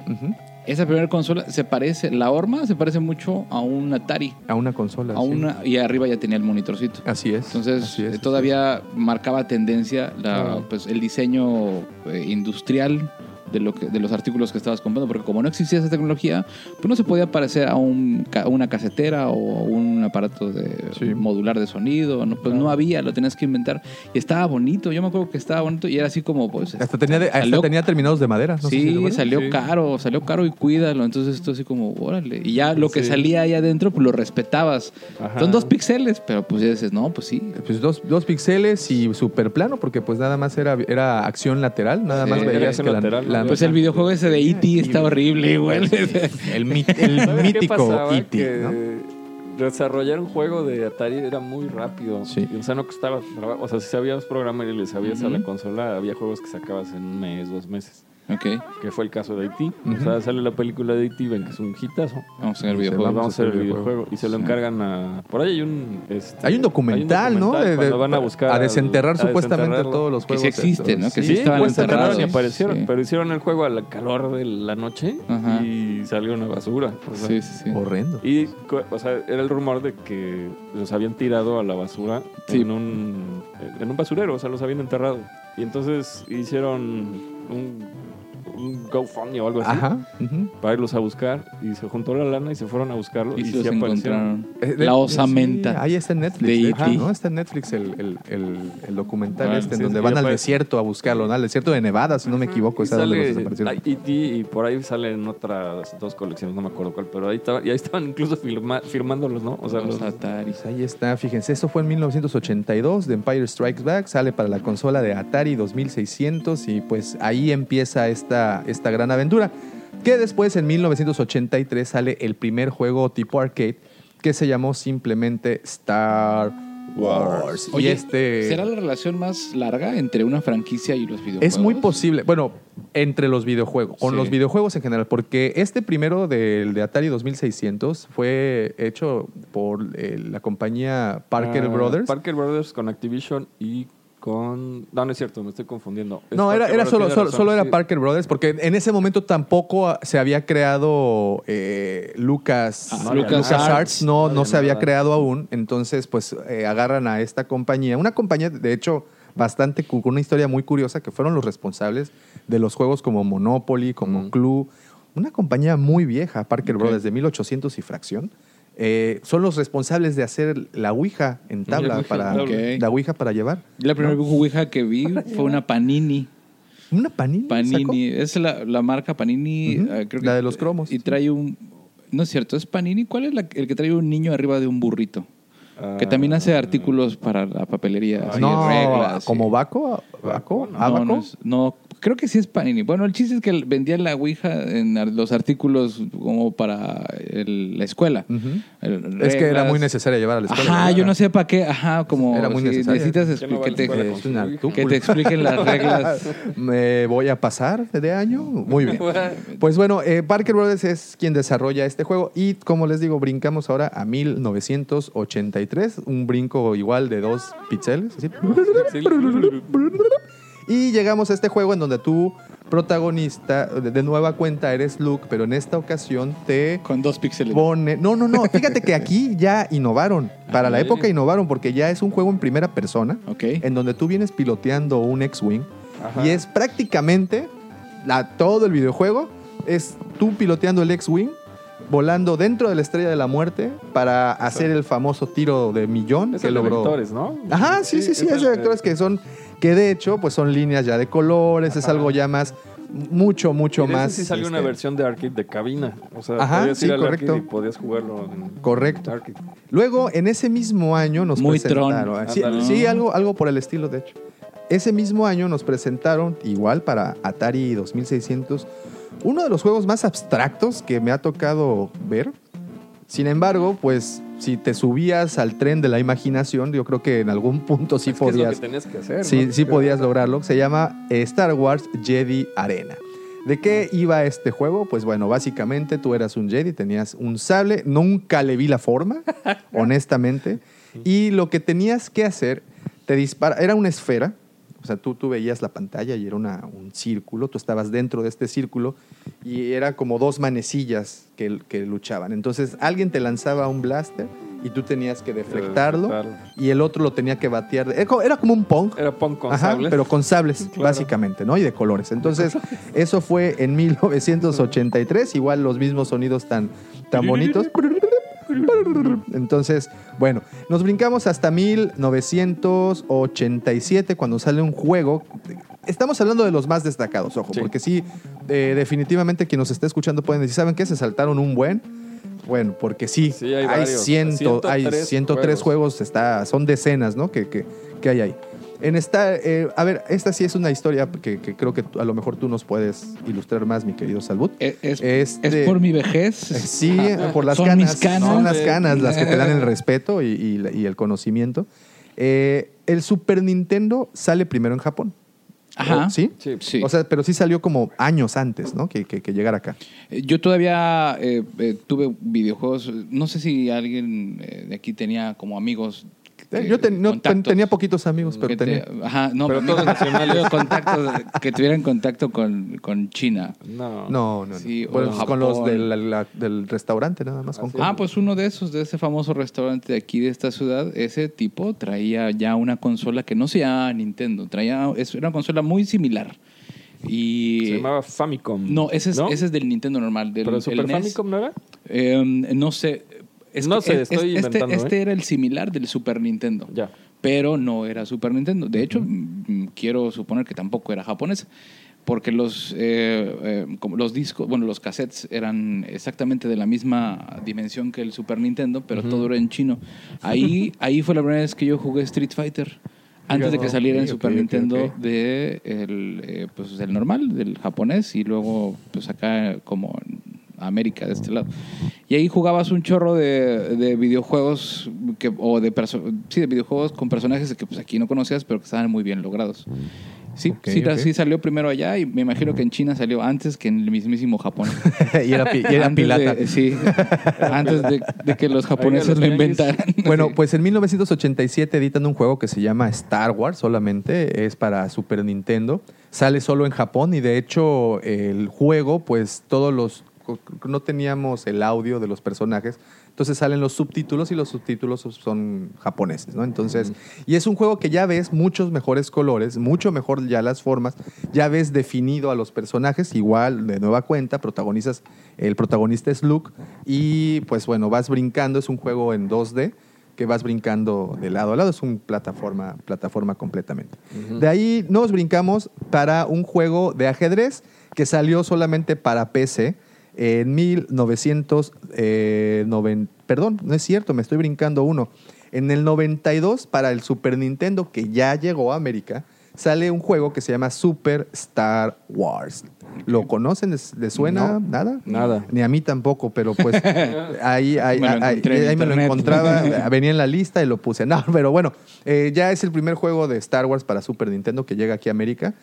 Esa primera consola se parece, la horma se parece mucho a un Atari. A una consola. A sí. una, y arriba ya tenía el monitorcito. Así es. Entonces, así es, todavía marcaba tendencia la, pues, el diseño eh, industrial de, lo que, de los artículos que estabas comprando, porque como no existía esa tecnología, pues no se podía parecer a un, una casetera o a un aparato de Sí. modular de sonido, no, pues no había, lo tenías que inventar. Y estaba bonito, yo me acuerdo que estaba bonito y era así como, pues... Hasta tenía, de- hasta tenía terminados de madera. No sé si sí, salió Sí. caro, salió caro y cuídalo. Entonces esto así como, órale. Y ya lo que Sí. salía ahí adentro, pues lo respetabas. Ajá. Son dos píxeles, pero pues ya dices, no, pues sí. Pues dos, dos pixeles y super plano, porque pues nada más era, era acción lateral, nada Sí, más veías que la, lateral, la- ¿no? Pues el videojuego ese de E.T. está horrible, <laughs> el, mi- el ¿Sabes qué mítico? E.T.. Desarrollar un juego de Atari era muy rápido. Sí. O sea, no costaba trabajo. O sea, si sabías programar y le sabías a la consola, había juegos que sacabas en un mes, dos meses. Ok, Que fue el caso de E.T. Ujú. O sea, sale la película de E.T. ven que es un hitazo. vamos a ver el videojuego. Vamos, a hacer el videojuego. Y se lo Sí. encargan a. Por ahí hay un. este, Hay un documental, ¿no? documental De- van a buscar. a desenterrar a supuestamente desenterrarlo. todos los Que sí juegos. existe, ¿no? Que sí Sí, estaban pues, enterraron y enterrados. aparecieron, Sí. pero hicieron el juego al calor de la noche Ajá. y salió una basura. o sea, Sí, sí, sí. Horrendo. Y, o sea, era el rumor de que los habían tirado a la basura Sí. en, un, en un basurero, o sea, los habían enterrado. Y entonces hicieron un, un GoFundMe o algo así Ajá. para irlos a buscar y se juntó la lana y se fueron a buscarlo Y y, se sí aparecieron. encontraron. Eh, de- La osamenta. sí, ahí está en Netflix. de de E.T.. hecho, ¿no? Está en Netflix el, el, el, el documental Ah, este, en donde sí, van al desierto a buscarlo, ¿no? Al desierto de Nevada, si no me equivoco. Y donde sale E.T. y por ahí salen otras dos colecciones, no me acuerdo cuál, pero ahí, estaba, y ahí estaban incluso firma- firmándolos, ¿no? O sea, Los los, Atari. Pues ahí está, fíjense, eso fue en 1982 de Empire Strikes Back, sale para la consola de Atari 2600 y pues ahí empieza esta, esta gran aventura. Que después, en 1983, sale el primer juego tipo arcade que se llamó simplemente Star Wars. y este ¿será la relación más larga entre una franquicia y los videojuegos? es muy posible, bueno, entre los videojuegos, con Sí. los videojuegos en general, porque este primero del de Atari 2600 fue hecho por eh, la compañía Parker Ah, Brothers. Parker Brothers con Activision y con... No, no es cierto, me estoy confundiendo. Es No, era, solo, solo, era sí. Parker Brothers, porque en ese momento tampoco ah, se había creado eh, Lucas, Ah, Lucas, Lucas Arts, Arts. no, No no se había nada. creado aún, entonces pues eh, agarran a esta compañía, una compañía de hecho bastante con una historia muy curiosa, que fueron los responsables de los juegos como Monopoly, como Mm. Clue, una compañía muy vieja, Parker. Brothers, de 1800 y fracción. Eh, son los responsables de hacer la Ouija en tabla, Ouija para, la Ouija para llevar. La primera Ouija que vi <laughs> fue una Panini. Una panini. sacó? Panini, es la, la marca Panini. Eh, creo la que- de los cromos, Y trae un. No es cierto, es Panini. ¿Cuál es la- el que trae un niño arriba de un burrito? que también hace artículos para la papelería. así, no, reglas. como. Baco, Baco, No, no, es- no, creo que sí es Panini. Bueno, el chiste es que vendía la Ouija en ar- los artículos como para el- la escuela. El- Es que era muy necesaria llevar a la escuela. Ajá, ¿verdad? yo no sé para qué. Ajá, como Era muy si necesitas no que, te, que te expliquen las reglas. <laughs> Me voy a pasar de año. Muy bien. Pues bueno, eh, Parker Brothers es quien desarrolla este juego y como les digo, brincamos ahora a 1983, un brinco igual de dos píxeles. Y llegamos a este juego en donde tú, protagonista, de, de nueva cuenta eres Luke, pero en esta ocasión te Con dos píxeles. pone... No, no, no, fíjate que <laughs> aquí ya innovaron. Para la ¿en época innovaron porque ya es un juego en primera persona Ok. en donde tú vienes piloteando un X-Wing Ajá. y es prácticamente la, todo el videojuego es tú piloteando el X-Wing volando dentro de la estrella de la muerte para hacer el famoso tiro de millón Es que el de logró. vectores, ¿no? Ajá, sí, sí, sí, es de vectores que son que de hecho pues son líneas ya de colores, es algo ya más mucho mucho Y de más sí salió una este, versión de arcade de cabina. O sea, Ajá, podías sí, ir al correcto. arcade y podías jugarlo en Correcto. arcade. Luego, en ese mismo año nos Muy presentaron. Tron. Sí, Ándale. sí, algo, algo por el estilo, de hecho. Ese mismo año nos presentaron, igual para Atari 2600, uno de los juegos más abstractos que me ha tocado ver. Sin embargo, pues si te subías al tren de la imaginación, yo creo que en algún <laughs> punto sí Es que es lo podías, que tenías que hacer. sí, ¿no? sí podías lograrlo. Se llama Star Wars Jedi Arena. ¿De qué iba este juego? Pues bueno, básicamente tú eras un Jedi, tenías un sable, nunca le vi la forma, <laughs> honestamente, y lo que tenías que hacer, te dispara, era una esfera, o sea, tú, tú veías la pantalla y era una- un círculo, tú estabas dentro de este círculo y era como dos manecillas que, que luchaban. Entonces alguien te lanzaba un blaster y tú tenías que deflectarlo deflectarlo. y el otro lo tenía que batear. Era como, era como un pong, Era punk con Ajá, sables. pero con sables, Claro. básicamente, ¿no? Y de colores. Entonces, eso fue en <laughs> 1983, igual los mismos sonidos tan, tan bonitos. Entonces, bueno, nos brincamos hasta 1987 cuando sale un juego. Estamos hablando de los más destacados, ojo, Sí. porque sí, eh, definitivamente quien nos está escuchando pueden decir, ¿saben qué? Se saltaron un buen. Bueno, porque sí, Sí, hay hay, varios. ciento, hay 103 103 juegos, juegos. está, son decenas, ¿no? Que, que, que hay ahí. En esta, eh, a ver, esta sí es una historia que, que creo que a lo mejor tú nos puedes ilustrar más, mi querido Salud. Es, es- Este- es por mi vejez. Sí, por las Son canas. mis canas. Son las canas las que te dan el <laughs> respeto y, y- y el conocimiento. Eh, el Super Nintendo sale primero en Japón. Ajá. ¿Sí? Sí. Sí. O sea, pero sí salió como años antes, ¿no? Que, que, que llegara acá. Eh, Yo todavía eh, eh, tuve videojuegos. No sé si alguien eh, de aquí tenía como amigos. Eh, Yo ten- no, ten- contactos tenía poquitos amigos, pero tenía. ajá, no, Pero todos nacionales. contactos que tuvieran contacto con, con China. No. No. Sí, Bueno, con los del, la- del restaurante nada más. Con Así Ah, pues uno de esos, de ese famoso restaurante de aquí de esta ciudad, ese tipo traía ya una consola que no se llamaba Nintendo, traía, es una consola muy similar. Y Se llamaba Famicom. no, ese es, ¿no? ese es del Nintendo normal. Del, ¿Pero el Super NES. Famicom no era? Eh, no sé. Es No que sé, es- estoy este, inventando, Este ¿eh? era el similar del Super Nintendo. Ya. Pero no era Super Nintendo. De hecho, mm, quiero suponer que tampoco era japonés. Porque los, eh, eh, como los discos, bueno, los cassettes eran exactamente de la misma dimensión que el Super Nintendo, pero todo era en chino. Ahí, <laughs> ahí fue la primera vez que yo jugué Street Fighter. Antes de que saliera en Super Nintendo ok. de el, eh, pues, del normal, del japonés, y luego pues acá como América de este lado. Y ahí jugabas un chorro de, de videojuegos que, o de sí, de videojuegos con personajes que pues aquí no conocías, pero que estaban muy bien logrados. Sí, sí, sí salió primero allá y me imagino que en China salió antes que en el mismísimo Japón. <laughs> y era, pi- y era Antes pirata. de- sí, antes de, de que los japoneses lo inventaran. <laughs> Bueno, Sí. pues en 1987 editan un juego que se llama Star Wars solamente, es para Super Nintendo. Sale solo en Japón y de hecho el juego, pues todos los... No teníamos el audio de los personajes, entonces salen los subtítulos y los subtítulos son japoneses, ¿no? Entonces, y es un juego que ya ves muchos mejores colores, mucho mejor ya las formas, ya ves definido a los personajes, igual de nueva cuenta, protagonizas, el protagonista es Luke y pues bueno, vas brincando, es un juego en 2D que vas brincando de lado a lado, es una plataforma, plataforma completamente. De ahí nos brincamos para un juego de ajedrez que salió solamente para PC en 1990, perdón, no es cierto, me estoy brincando uno. En el 92 para el Super Nintendo que ya llegó a América, sale un juego que se llama Super Star Wars. ¿Lo conocen? ¿Les, les suena No. nada? Nada. Ni a mí tampoco, pero pues <laughs> ahí, ahí, Me lo ahí- ahí me lo encontraba, <laughs> venía en la lista y lo puse. No, pero bueno, eh, ya es el primer juego de Star Wars para Super Nintendo que llega aquí a América.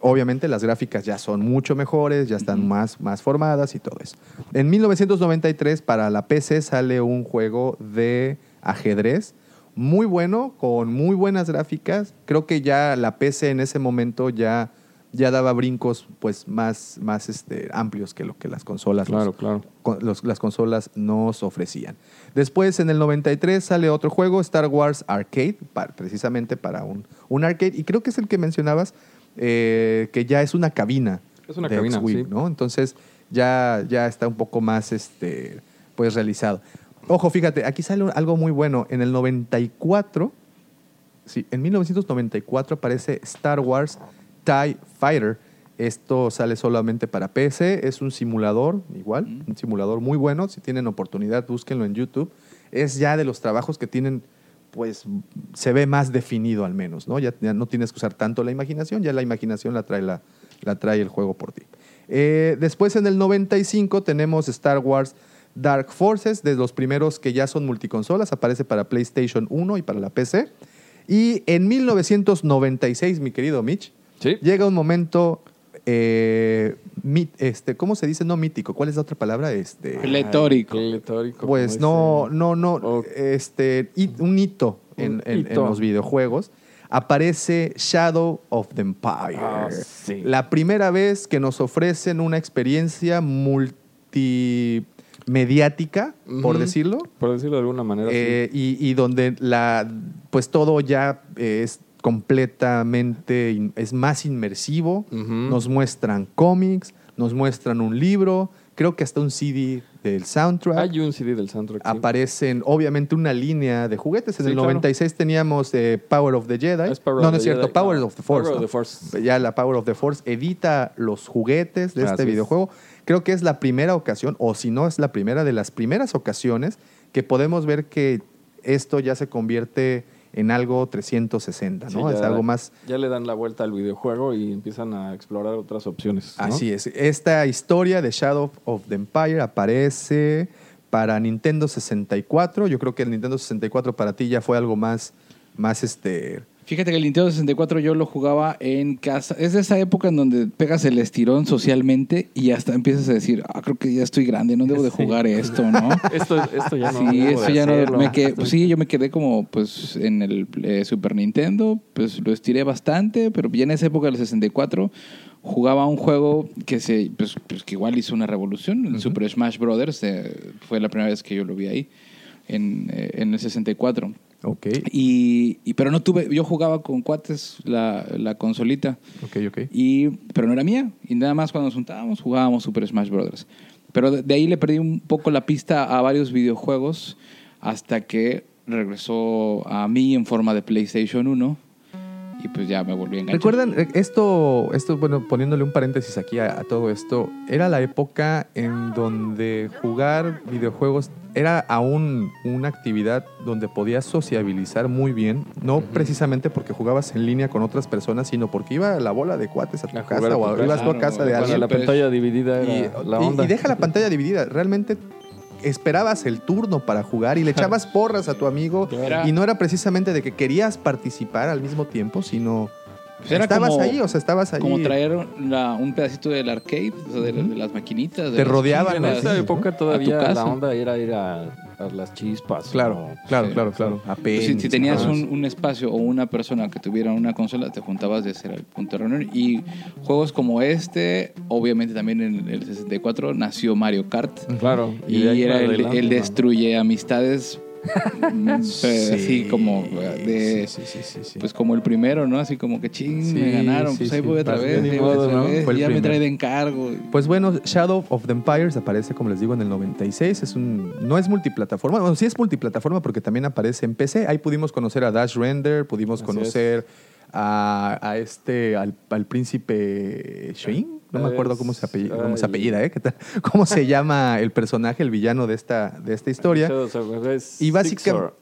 Obviamente las gráficas ya son mucho mejores, ya están más, más formadas y todo eso. En 1993 para la PC sale un juego de ajedrez muy bueno, con muy buenas gráficas. Creo que ya la PC en ese momento ya, ya daba brincos pues más, más este, amplios que lo que las consolas nos- Claro, claro. los- las consolas nos ofrecían. Después, en el 93, sale otro juego, Star Wars Arcade, precisamente para un, un arcade, y creo que es el que mencionabas, eh, que ya es una cabina. Es una de cabina, sí. ¿no? Entonces, ya, ya está un poco más este, pues, realizado. Ojo, fíjate, aquí sale algo muy bueno. En el 94, sí, en 1994 aparece Star Wars TIE Fighter. Esto sale solamente para PC, es un simulador, igual, un simulador muy bueno. Si tienen oportunidad, búsquenlo en YouTube. Es ya de los trabajos que tienen, pues se ve más definido al menos, ¿no? Ya, ya no tienes que usar tanto la imaginación, ya la imaginación la trae, la, la trae el juego por ti. Eh, después en el 95 tenemos Star Wars Dark Forces, de los primeros que ya son multiconsolas, aparece para PlayStation 1 y para la PC. Y en 1996, mi querido Mitch, Sí. llega un momento, eh, mit- este, ¿cómo se dice? No mítico, ¿cuál es la otra palabra? Este, Pletórico. Pletórico, pues no, no, no, este, un hito en, Un en- en hito. los videojuegos. Aparece Shadow of the Empire. Ah, sí. La primera vez que nos ofrecen una experiencia multimediática, por decirlo, Por decirlo de alguna manera. sí. eh, y, y donde la, pues todo ya eh, es completamente, es más inmersivo. Nos muestran cómics, nos muestran un libro, creo que hasta un CD del soundtrack. Hay un CD del soundtrack. sí. Aparecen, obviamente, una línea de juguetes. En Sí, el claro. 96 teníamos eh, Power of the Jedi. Es Power no, no es cierto, Jedi. Power No, of the Force. Power of the Force. Ya la Power of the Force edita los juguetes de este es. videojuego. Creo que es la primera ocasión, o si no es la primera de las primeras ocasiones, que podemos ver que esto ya se convierte en algo 360, Sí, ¿no? es algo más Ya le dan la vuelta al videojuego y empiezan a explorar otras opciones. ¿no? Así es. Esta historia de Shadow of the Empire aparece para Nintendo 64. Yo creo que el Nintendo 64 para ti ya fue algo más, más este. Fíjate que el Nintendo 64 yo lo jugaba en casa. Es de esa época en donde pegas el estirón socialmente y hasta empiezas a decir, ah, creo que ya estoy grande, no debo de jugar esto, ¿no? <laughs> Esto, esto ya no. sí, debo de ya no. Me pues sí, yo me quedé como pues en el eh, Super Nintendo, pues lo estiré bastante, pero ya en esa época del 64 jugaba un juego que se pues, pues, que igual hizo una revolución, el Super Smash Brothers, eh, fue la primera vez que yo lo vi ahí en, eh, en el 64. Ok. Y, y- pero no tuve, yo jugaba con cuates la, la consolita, Ok, ok. y, pero no era mía. Y nada más cuando nos juntábamos jugábamos Super Smash Brothers. Pero de, de ahí le perdí un poco la pista a varios videojuegos hasta que regresó a mí en forma de PlayStation 1. Y pues ya me volví a enganchar. ¿Recuerdan eh, esto, esto, bueno, poniéndole un paréntesis aquí a, a todo esto, era la época en donde jugar videojuegos era aún una actividad donde podías sociabilizar muy bien, no precisamente porque jugabas en línea con otras personas, sino porque iba la bola de cuates a tu A casa a tu o a- casa. ibas a Claro, casa de alguien. la pantalla dividida era Y, la y- onda. y deja la pantalla dividida. Realmente esperabas el turno para jugar y le <laughs> echabas porras a tu amigo. Era- Y no era precisamente de que querías participar al mismo tiempo, sino Pues era estabas como- ahí, o sea, estabas ahí. Como traer la- un pedacito del arcade, o sea, de, de las maquinitas. de Te las rodeaban En esa época ¿no? todavía la onda era ir a, a las chispas. Claro, o- claro, sí, claro, claro. A Pues si, tenías un, un espacio o una persona que tuviera una consola, te juntabas de hacer el punto de reunión. Y juegos como este, obviamente también en el 64 nació Mario Kart. Claro. Y, era el, destruye amistades. Mm, así como de Sí, sí, sí, sí. pues como el primero, ¿no? Así como que ching, Sí, me ganaron, sí, pues ahí sí. voy otra vez, ni ahí voy modo, otra ¿no? vez, Fue el ya me trae de encargo. Pues bueno, Shadow of the Empires aparece, como les digo, en el 96. Es un, no es multiplataforma. Bueno, sí es multiplataforma porque también aparece en PC. Ahí pudimos conocer a Dash Render, pudimos Así conocer a, a este, al, al príncipe Shin. No me acuerdo cómo se apellida, cómo se apellida, ¿eh? ¿Qué tal? <laughs> ¿Cómo se llama el personaje, el villano de esta, de esta historia? Y básicamente.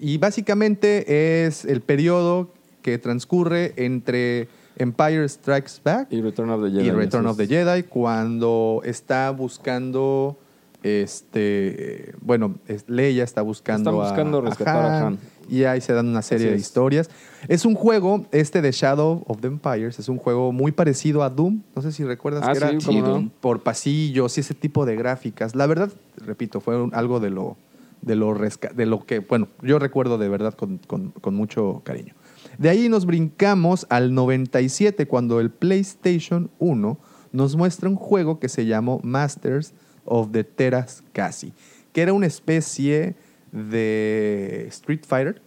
Y básicamente es el periodo que transcurre entre Empire Strikes Back Y Return of the Jedi. y Return of the. Jedi cuando está buscando este bueno Leia está buscando Están a- buscando rescatar a Han. y ahí se dan una serie Así de es. historias es un juego este de Shadow of the Empires es un juego muy parecido a Doom no sé si recuerdas Ah, que era sí, no. Por pasillos y ese tipo de gráficas la verdad repito fue un- algo de lo de lo resca- de lo que bueno yo recuerdo de verdad con, con- con mucho cariño de ahí nos brincamos al 97 cuando el PlayStation 1 nos muestra un juego que se llamó Masters of the Teras Kasi, que era una especie de Street Fighter,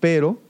pero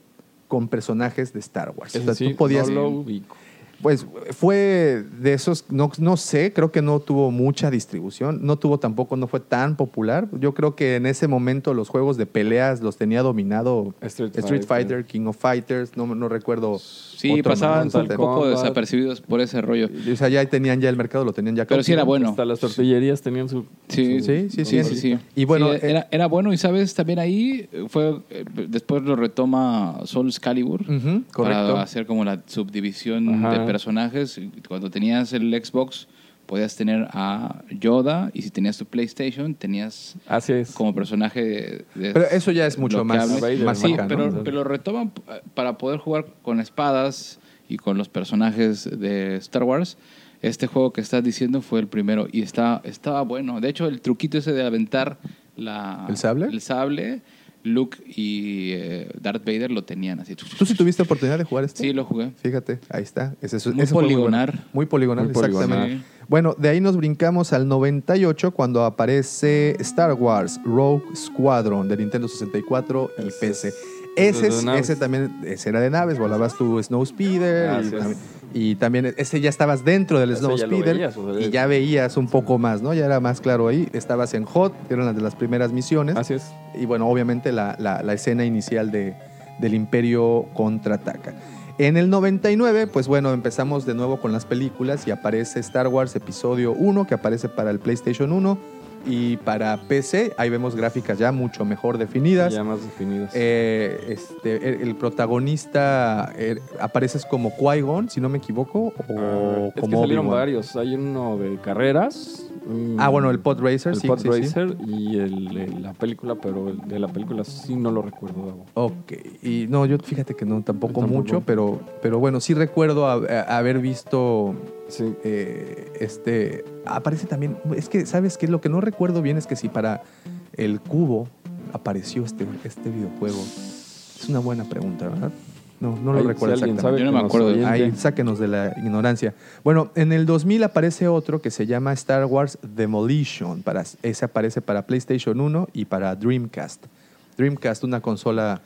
con personajes de Star Wars. O sea, sí, tú podías, no lo ubico. Pues fue de esos, no, no sé, creo que no tuvo mucha distribución, no tuvo tampoco, no fue tan popular. Yo creo que en ese momento los juegos de peleas los tenía dominado Street Street, Fighter. Fighter, King of Fighters, no, no recuerdo. Sí, otro pasaban un poco desapercibidos por ese rollo. O sea, ya tenían ya el mercado, lo tenían ya Pero sí era bueno. Hasta las tortillerías tenían su. Sí, su- Sí, sí, Sí, sí, sí. Y bueno, Sí, eh, era, era bueno y sabes, también ahí fue, eh, después lo retoma Soul Calibur Ujú, correcto. para hacer como la subdivisión Ajá. de personajes. Y Cuando tenías el Xbox podías tener a Yoda y si tenías tu PlayStation tenías Así es. como personaje de... Pero eso ya es mucho más, más Sí, acá, ¿no? pero, pero lo retoman para poder jugar con espadas y con los personajes de Star Wars. Este juego que estás diciendo fue el primero y está, estaba bueno. De hecho, el truquito ese de aventar la, ¿El sable? el sable, Luke y eh, Darth Vader lo tenían así. ¿Tú sí tuviste oportunidad de jugar este? Sí, lo jugué. Fíjate, ahí está. Ese, ese Muy bueno. poligonar. Muy poligonal, Muy poligonal. exactamente. Bueno, de ahí nos brincamos al 98 cuando aparece Star Wars Rogue Squadron de Nintendo 64 y PC. Es- Ese, es ese también ese era de naves, volabas tu Snowspeeder Ah, y, también ese ya estabas dentro del veías, o sea, y ya- veías un poco más, ¿no? Ya era más claro ahí. Estabas en Hot, eran las de las primeras misiones. Así es. Y bueno, obviamente la, la- la escena inicial de, del Imperio contraataca. En el 99, pues bueno, empezamos de nuevo con las películas y aparece Star Wars Episodio 1, que aparece para el PlayStation 1 y para PC. Ahí vemos gráficas ya mucho mejor definidas. Ya más definidos. Eh, este, el, protagonista eh, apareces como Qui-Gon, si no me equivoco, o Ah, es que como salieron varios. Hay uno de carreras. Un- Ah, bueno, el Pod Racer, el sí, Pod sí, sí. Racer y el, la película, pero el de la película sí no lo recuerdo. Gabo. Ok, y no, yo fíjate que no, tampoco, Tampoco. mucho, pero, pero bueno, sí recuerdo a- a- haber visto Sí. eh, este. Aparece también. Es que, ¿sabes qué? Lo que no recuerdo bien es que si para el cubo apareció este, este videojuego. Es una buena pregunta, ¿verdad? No, no lo Ahí, recuerdo si exactamente. sabe Yo no me acuerdo. Ahí, sáquenos de la ignorancia. Bueno, en el 2000 aparece otro que se llama Star Wars Demolition. Para, ese aparece para PlayStation 1 y para Dreamcast. Dreamcast, una consola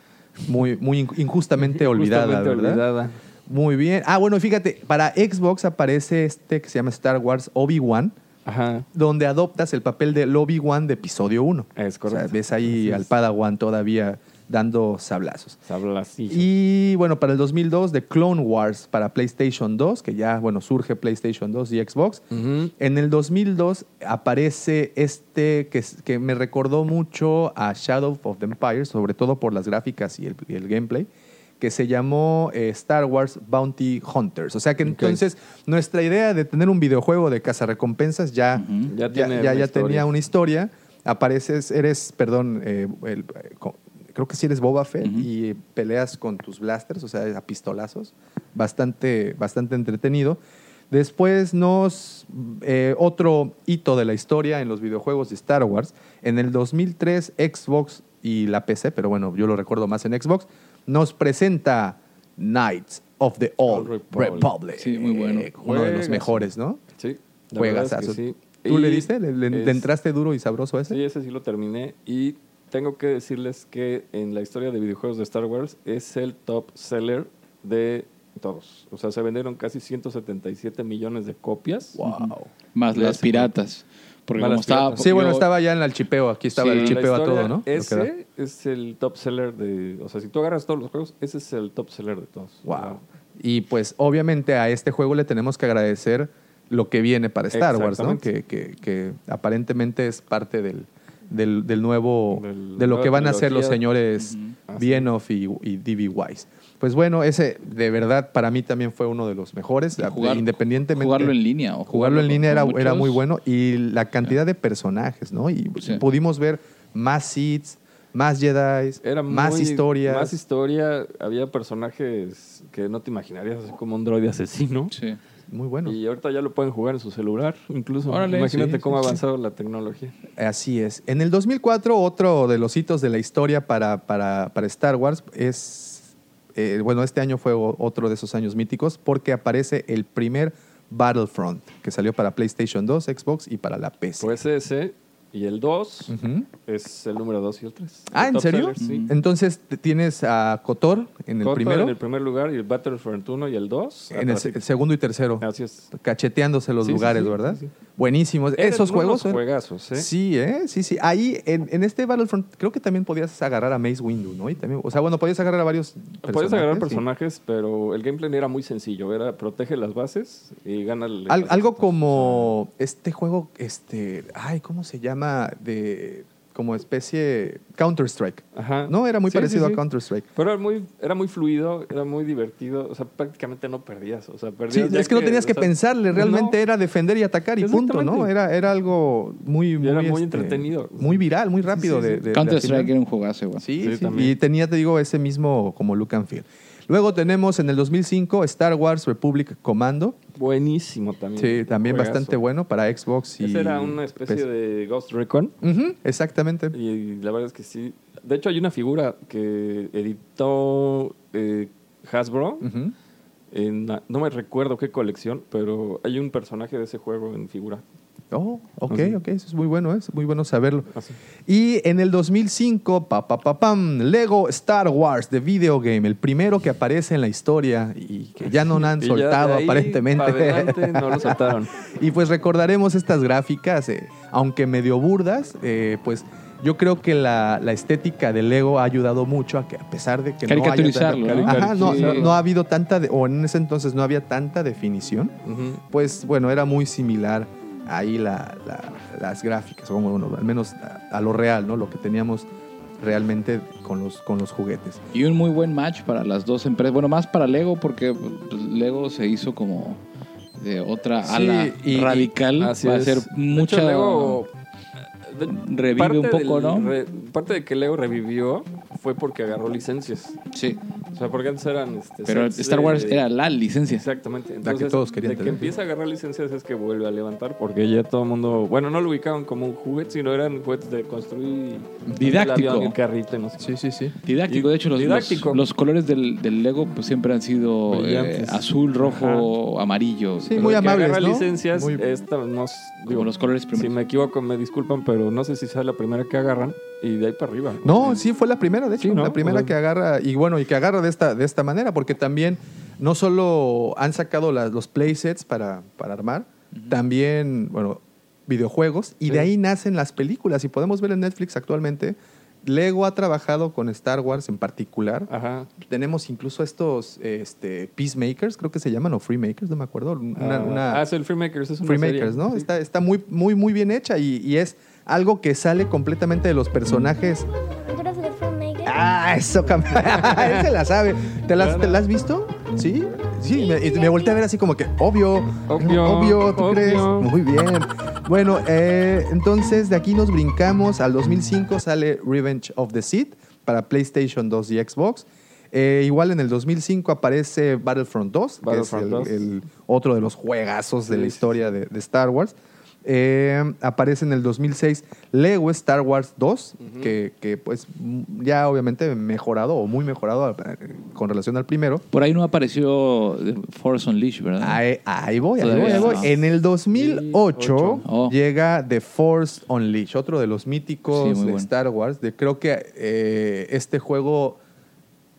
muy, muy in- injustamente <laughs> olvidada, olvidada. Muy bien. Ah, bueno, fíjate, para Xbox aparece este que se llama Star Wars Obi-Wan, Ajá. donde adoptas el papel del Obi-Wan de episodio 1. Es O correcto. sea, ves ahí al. Padawan todavía dando sablazos. Sablacillo. Y bueno, para el 2002, The Clone Wars para PlayStation 2, que ya, bueno, surge PlayStation 2 y Xbox. En el 2002 aparece este que, que me recordó mucho a Shadow of the Empire, sobre todo por las gráficas y el, y el gameplay, que se llamó eh, Star Wars Bounty Hunters. O sea que entonces nuestra idea de tener un videojuego de cazarrecompensas ya, Ya ya, tiene ya- una ya historia. tenía una historia. Apareces, eres, perdón, eh, el- eh, creo que si eres Boba Fett y peleas con tus blasters, o sea, a pistolazos. Bastante, bastante entretenido. Después nos. eh, otro hito de la historia en los videojuegos de Star Wars. En el 2003, Xbox y la PC, pero bueno, yo lo recuerdo más en Xbox, nos presenta Knights of the Old Old Republic. Republic. Sí, muy bueno. Uno de los mejores, ¿no? Sí, verdad es que sí. ¿Tú le diste? ¿Le, le- le es- entraste duro y sabroso a ese? Sí, ese sí lo terminé. Y tengo que decirles que en la historia de videojuegos de Star Wars es el top seller de todos. O sea, se vendieron casi 177 millones de copias. Wow. Más las piratas. Porque como estaba. Sí, bueno, yo- estaba ya en el chipeo. Aquí estaba Sí, el chipeo a todo, ¿no? Ese es el top seller de... O sea, si tú agarras todos los juegos, ese es el top seller de todos. Wow. Y pues obviamente a este juego le tenemos que agradecer lo que viene para Star Wars, ¿no? Que, que- que aparentemente es parte del, del, del nuevo, Del- de lo que van a hacer los señores. Bienoff y, y D.B. Wise. Pues bueno, ese de verdad para mí también fue uno de los mejores, jugar- independientemente. jugarlo en línea o Jugarlo jugarlo en línea era, muchos. era muy bueno y la cantidad de personajes, ¿no? Y Sí. pudimos ver más Seeds, más Jedi, más muy- historias. Más historia. Había personajes que no te imaginarías, así como un droide asesino. Sí. Muy bueno. Y ahorita ya lo pueden jugar en su celular, incluso. Órale, Imagínate sí, cómo ha sí. avanzado la tecnología. Así es. En el 2004, otro de los hitos de la historia para, para, para Star Wars es, eh, bueno, este año fue otro de esos años míticos porque aparece el primer Battlefront que salió para PlayStation 2, Xbox y para la PC. Pues ese y el 2 Ujú. es el número 2 y el 3. Ah, ¿en serio? sí. Entonces te- tienes a Kotor en el Kotor primero, En el primer lugar y el Battlefront 1 y el 2. en el se- segundo y tercero, Así es. cacheteándose los Sí, lugares, sí, ¿verdad? sí. Buenísimos. Eran Esos juegos. ¿eh? juegazos, ¿eh? Sí, ¿eh? Sí, sí. Ahí, en, en este Battlefront, creo que también podías agarrar a Mace Windu, ¿no? Y también, o sea, bueno, podías agarrar a varios Puedes agarrar sí. personajes, pero el gameplay era muy sencillo. Era protege las bases y gana el. Al- algo como este juego, este, ay, ¿cómo se llama? De como especie Counter Strike. Ajá. No, era muy Sí, parecido sí, sí. a Counter Strike. Pero era muy, era muy fluido, era muy divertido. O sea, prácticamente no perdías. O sea, perdías. es que no tenías que pensarle, realmente no. era defender y atacar y punto, ¿no? Era, era algo muy, muy, era muy este, entretenido. muy viral, muy rápido. sí, de- sí. de- de Counter atinar. Strike era un jugazo, igual. Sí, Sí. Y tenía, te digo, ese mismo como look and feel. Luego tenemos en el 2005 Star Wars Republic Commando. Buenísimo también. Sí, también Juegazo. bastante bueno para Xbox y... Ese era una especie PC. de Ghost Recon. Exactamente. Y la verdad es que sí. De hecho, hay una figura que editó eh, Hasbro. En no me recuerdo qué colección, pero hay un personaje de ese juego en figura. Oh, ok, Así. ok, eso es muy bueno, ¿eh? es muy bueno saberlo. Así. Y en el 2005, pa, pa, pa, pam, Lego Star Wars, The Video Game, el primero que aparece en la historia y que ya no <laughs> han soltado ahí aparentemente. adelante no lo soltaron. <laughs> y pues recordaremos estas gráficas, eh, aunque medio burdas, eh, pues yo creo que la, la estética de Lego ha ayudado mucho a que a pesar de que no haya ¿no? Ajá, no, Sí. no, no ha habido tanta, de- o en ese entonces no había tanta definición, pues bueno, era muy similar ahí la- la- las gráficas, bueno, al menos a, a lo real, ¿no? Lo que teníamos realmente con los, con los juguetes. Y un muy buen match para las dos empresas. Bueno, más para Lego, porque pues, Lego se hizo como de otra Sí, ala y- radical. Así Va a ser Lego, de- revive parte un poco, del- ¿no? re- parte de que Lego revivió fue porque agarró licencias. Sí. O sea, porque antes eran... Este, Pero Star de- Wars era la licencia. Exactamente. La que Entonces, todos querían de que tener. empieza a agarrar licencias es que vuelve a levantar, porque ya todo el mundo, bueno, no lo ubicaban como un juguete, sino eran juguetes de construir Didáctico. el avión, el carrito, no sé. Sí, sí, sí. Didáctico, Y- de hecho, los, didáctico. los, los colores del, del Lego pues, siempre han sido eh, azul, rojo, amarillo. Sí, Pero muy el que amables, agarra ¿no? licencias, Muy- esta no s- como digo, los colores si primeros. me equivoco me disculpan, pero no sé si sea la primera que agarran y de ahí para arriba. No, sí, fue la primera, de hecho, Sí, ¿no? la primera O sea- que agarra, y bueno, y que agarra de esta, de esta manera, porque también no solo han sacado las- los playsets para, para armar, también, bueno, videojuegos, y de ahí nacen las películas, y podemos ver en Netflix actualmente Lego ha trabajado con Star Wars en particular. Ajá. Tenemos incluso estos este, Peacemakers, creo que se llaman, o Freemakers, no me acuerdo. Una, Ah, una- ah, es el Freemakers, es una Freemakers, serie. ¿no? Sí. Está, está muy, muy, muy bien hecha y, y es algo que sale completamente de los personajes. Ah, eso, <laughs> Él se la sabe. ¿Te la, Claro. ¿te la has visto? Sí. Sí, me, y me volteé a ver así como que, obvio, Obvio, obvio, ¿tú obvio. crees? Muy bien. Bueno, eh, entonces de aquí nos brincamos al 2005 sale Revenge of the Sith para PlayStation 2 y Xbox. Eh, igual en el 2005 aparece Battlefront 2, Battlefront que 2. es el, el otro de los juegazos de Sí, la sí, historia de, de Star Wars. Eh, aparece en el 2006 Lego Star Wars 2, que, que, pues ya obviamente mejorado o muy mejorado eh, con relación al primero. Por ahí no apareció Force Unleashed, ¿verdad? Ahí, ahí voy, ahí Todavía voy, ahí voy. no. En el 2008 Ocho. Oh. llega The Force Unleashed, otro de los míticos Sí, de bueno. Star Wars. De, creo que eh, este juego,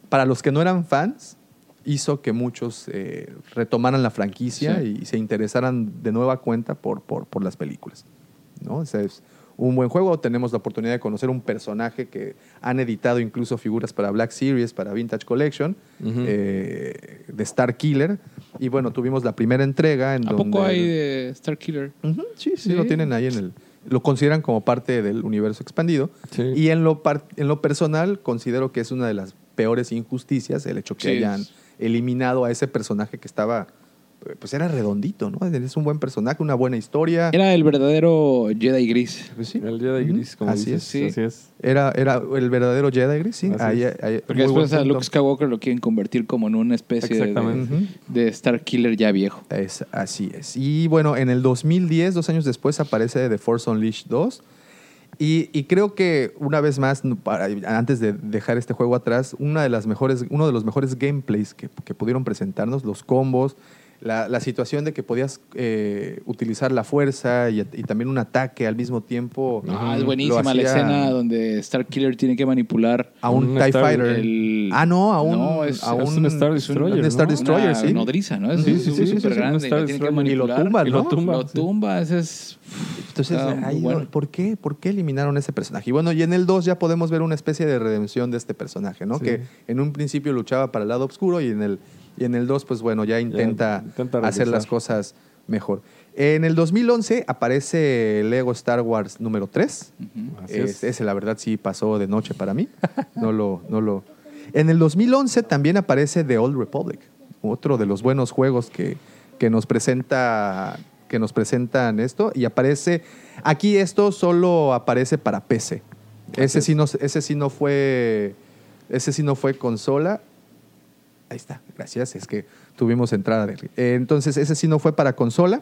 para los que no eran fans, hizo que muchos eh, retomaran la franquicia Sí. y se interesaran de nueva cuenta por, por, por las películas. ¿no? Ese es un buen juego. Tenemos la oportunidad de conocer un personaje que han editado incluso figuras para Black Series, para Vintage Collection, eh, de Star Killer. Y bueno, tuvimos la primera entrega en ¿A donde... poco hay de Star Killer? Sí, sí, Sí. lo tienen ahí en el... Lo consideran como parte del universo expandido. Sí. Y en lo, en lo personal, considero que es una de las peores injusticias el hecho que Sí, hayan es- eliminado a ese personaje que estaba... Pues era redondito, ¿no? Es un buen personaje, una buena historia. Era el verdadero Jedi gris. Pues sí. El Jedi Gris, como Así dices. es. sí. Así es. Era, era el verdadero Jedi Gris, sí. Ahí- ahí- Porque después a. Luke Skywalker lo quieren convertir como en una especie de, de Star Killer ya viejo. Es, así es. Y bueno, en el 2010, dos años después, aparece The Force Unleashed 2. Y, y creo que una vez más, antes de dejar este juego atrás, una de las mejores, uno de los mejores gameplays que pudieron presentarnos, los combos, la, la situación de que podías eh, utilizar la fuerza y, y también un ataque al mismo tiempo. Ah, es buenísima la escena donde Star Killer tiene que manipular A un, Un TIE Star- Fighter. el- Ah, no, a un, No, es- a es un Star es un- Destroyer, un Star ¿no? Destroyer, una sí. nodriza, ¿no? Es Sí, sí, sí, sí, sí, grande. que Destroyer. Y lo manipular. tumban, Y lo ¿no? tumba. Lo sí. tumba, ese es... Entonces, ahí, bueno. ¿por, qué, ¿por qué eliminaron ese personaje? Y bueno, y en el 2 ya podemos ver una especie de redención de este personaje, ¿no? Sí. Que en un principio luchaba para el lado oscuro y en el, y en el 2, pues bueno, ya intenta, intenta hacer las cosas mejor. En el 2011 aparece Lego Star Wars número 3. Así Es- es. Ese, la verdad, sí pasó de noche para mí. No lo, no lo... En el 2011 también aparece The Old Republic, otro de los buenos juegos que, que nos presenta que nos presentan esto y aparece aquí esto solo aparece para PC. Ese sí no ese sí no fue ese sí no fue consola. Ahí está, gracias, es que tuvimos entrada de eh, Entonces, ese sí no fue para consola.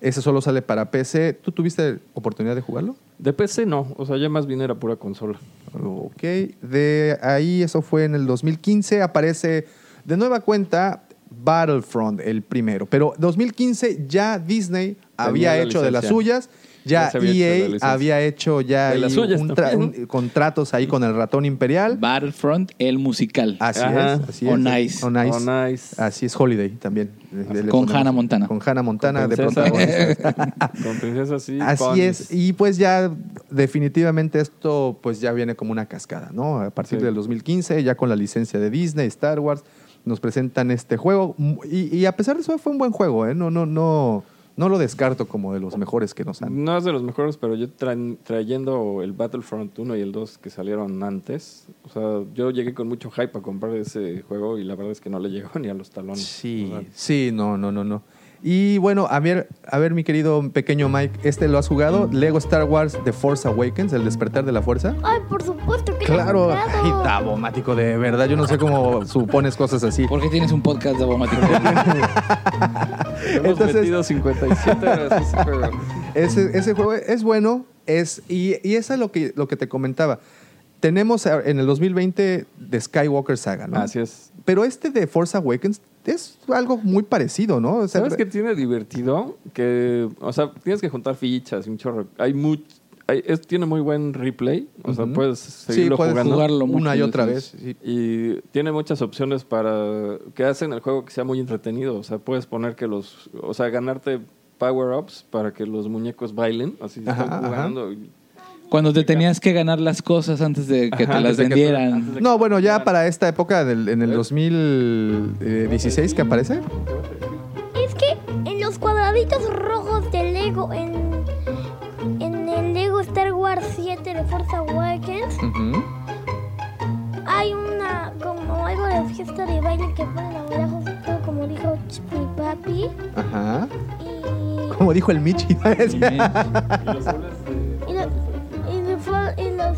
Ese solo sale para PC. ¿Tú tuviste oportunidad de jugarlo? De PC no, o sea, ya más bien era pura consola. Ok, de ahí eso fue en el 2015, aparece de nueva cuenta Battlefront, el primero. Pero 2015 ya Disney había hecho de las suyas, ya, Ya se había hecho EA había ya un un- contratos ahí con el ratón imperial. Battlefront, el musical. Así Ajá. es, así On es. Ice. On Ice. Nice. Así es, Holiday también. Le- le Con Hannah Montana. Con Hannah Montana Con de protagonista. <laughs> Con princesa sí. Así con- es, y pues ya definitivamente esto pues ya viene como una cascada, ¿no? A partir Sí. del 2015, ya con la licencia de Disney, Star Wars, nos presentan este juego y, y a pesar de eso fue un buen juego, ¿eh? No, no, no, no lo descarto como de los mejores que nos han. No es de los mejores, pero yo tra- trayendo el Battlefront 1 y el 2 que salieron antes, o sea, yo llegué con mucho hype a comprar ese juego y la verdad es que no le <laughs> llegó ni a los talones. Sí, sí, no, no, no, no. Y bueno, a ver, a ver, mi querido pequeño Mike, ¿este lo has jugado? Lego Star Wars The Force Awakens, el despertar de la fuerza. Ay, por supuesto que lo he Claro, jugado. ay, tabomático, de verdad, yo no sé cómo supones cosas así. ¿Por qué tienes un podcast de Abomático? <laughs> Hemos Entonces- metido 57 horas ese juego. Ese, ese juego es bueno, es, y, y eso es lo que, lo que te comentaba. Tenemos a- en el 2020 de Skywalker Saga, ¿no? Así es. Pero este de Force Awakens es algo muy parecido, ¿no? O sea, ¿Sabes qué tiene divertido? Que, o sea, tienes que juntar fichas y un chorro. Hay mucho. es, tiene muy buen replay. O sea, puedes Sí, seguirlo puedes jugando. jugarlo una y otra veces. vez. sí. Y tiene muchas opciones para que hacen el juego que sea muy entretenido. O sea, puedes poner que los. O sea, ganarte power-ups para que los muñecos bailen. Así Ajá, están jugando. Cuando te tenías que ganar las cosas antes de que Ajá, te las que vendieran. No, bueno, ya para esta época, del- en el 2016 que aparece. Es que en los cuadraditos rojos del Lego, en, en el Lego Star Wars 7 de Force Awakens, hay una, como algo de fiesta de baile que ponen abajo, todo como dijo mi papi. Ajá. Y, Como dijo el Michi. <laughs> <laughs> y, lo- y, fo- y los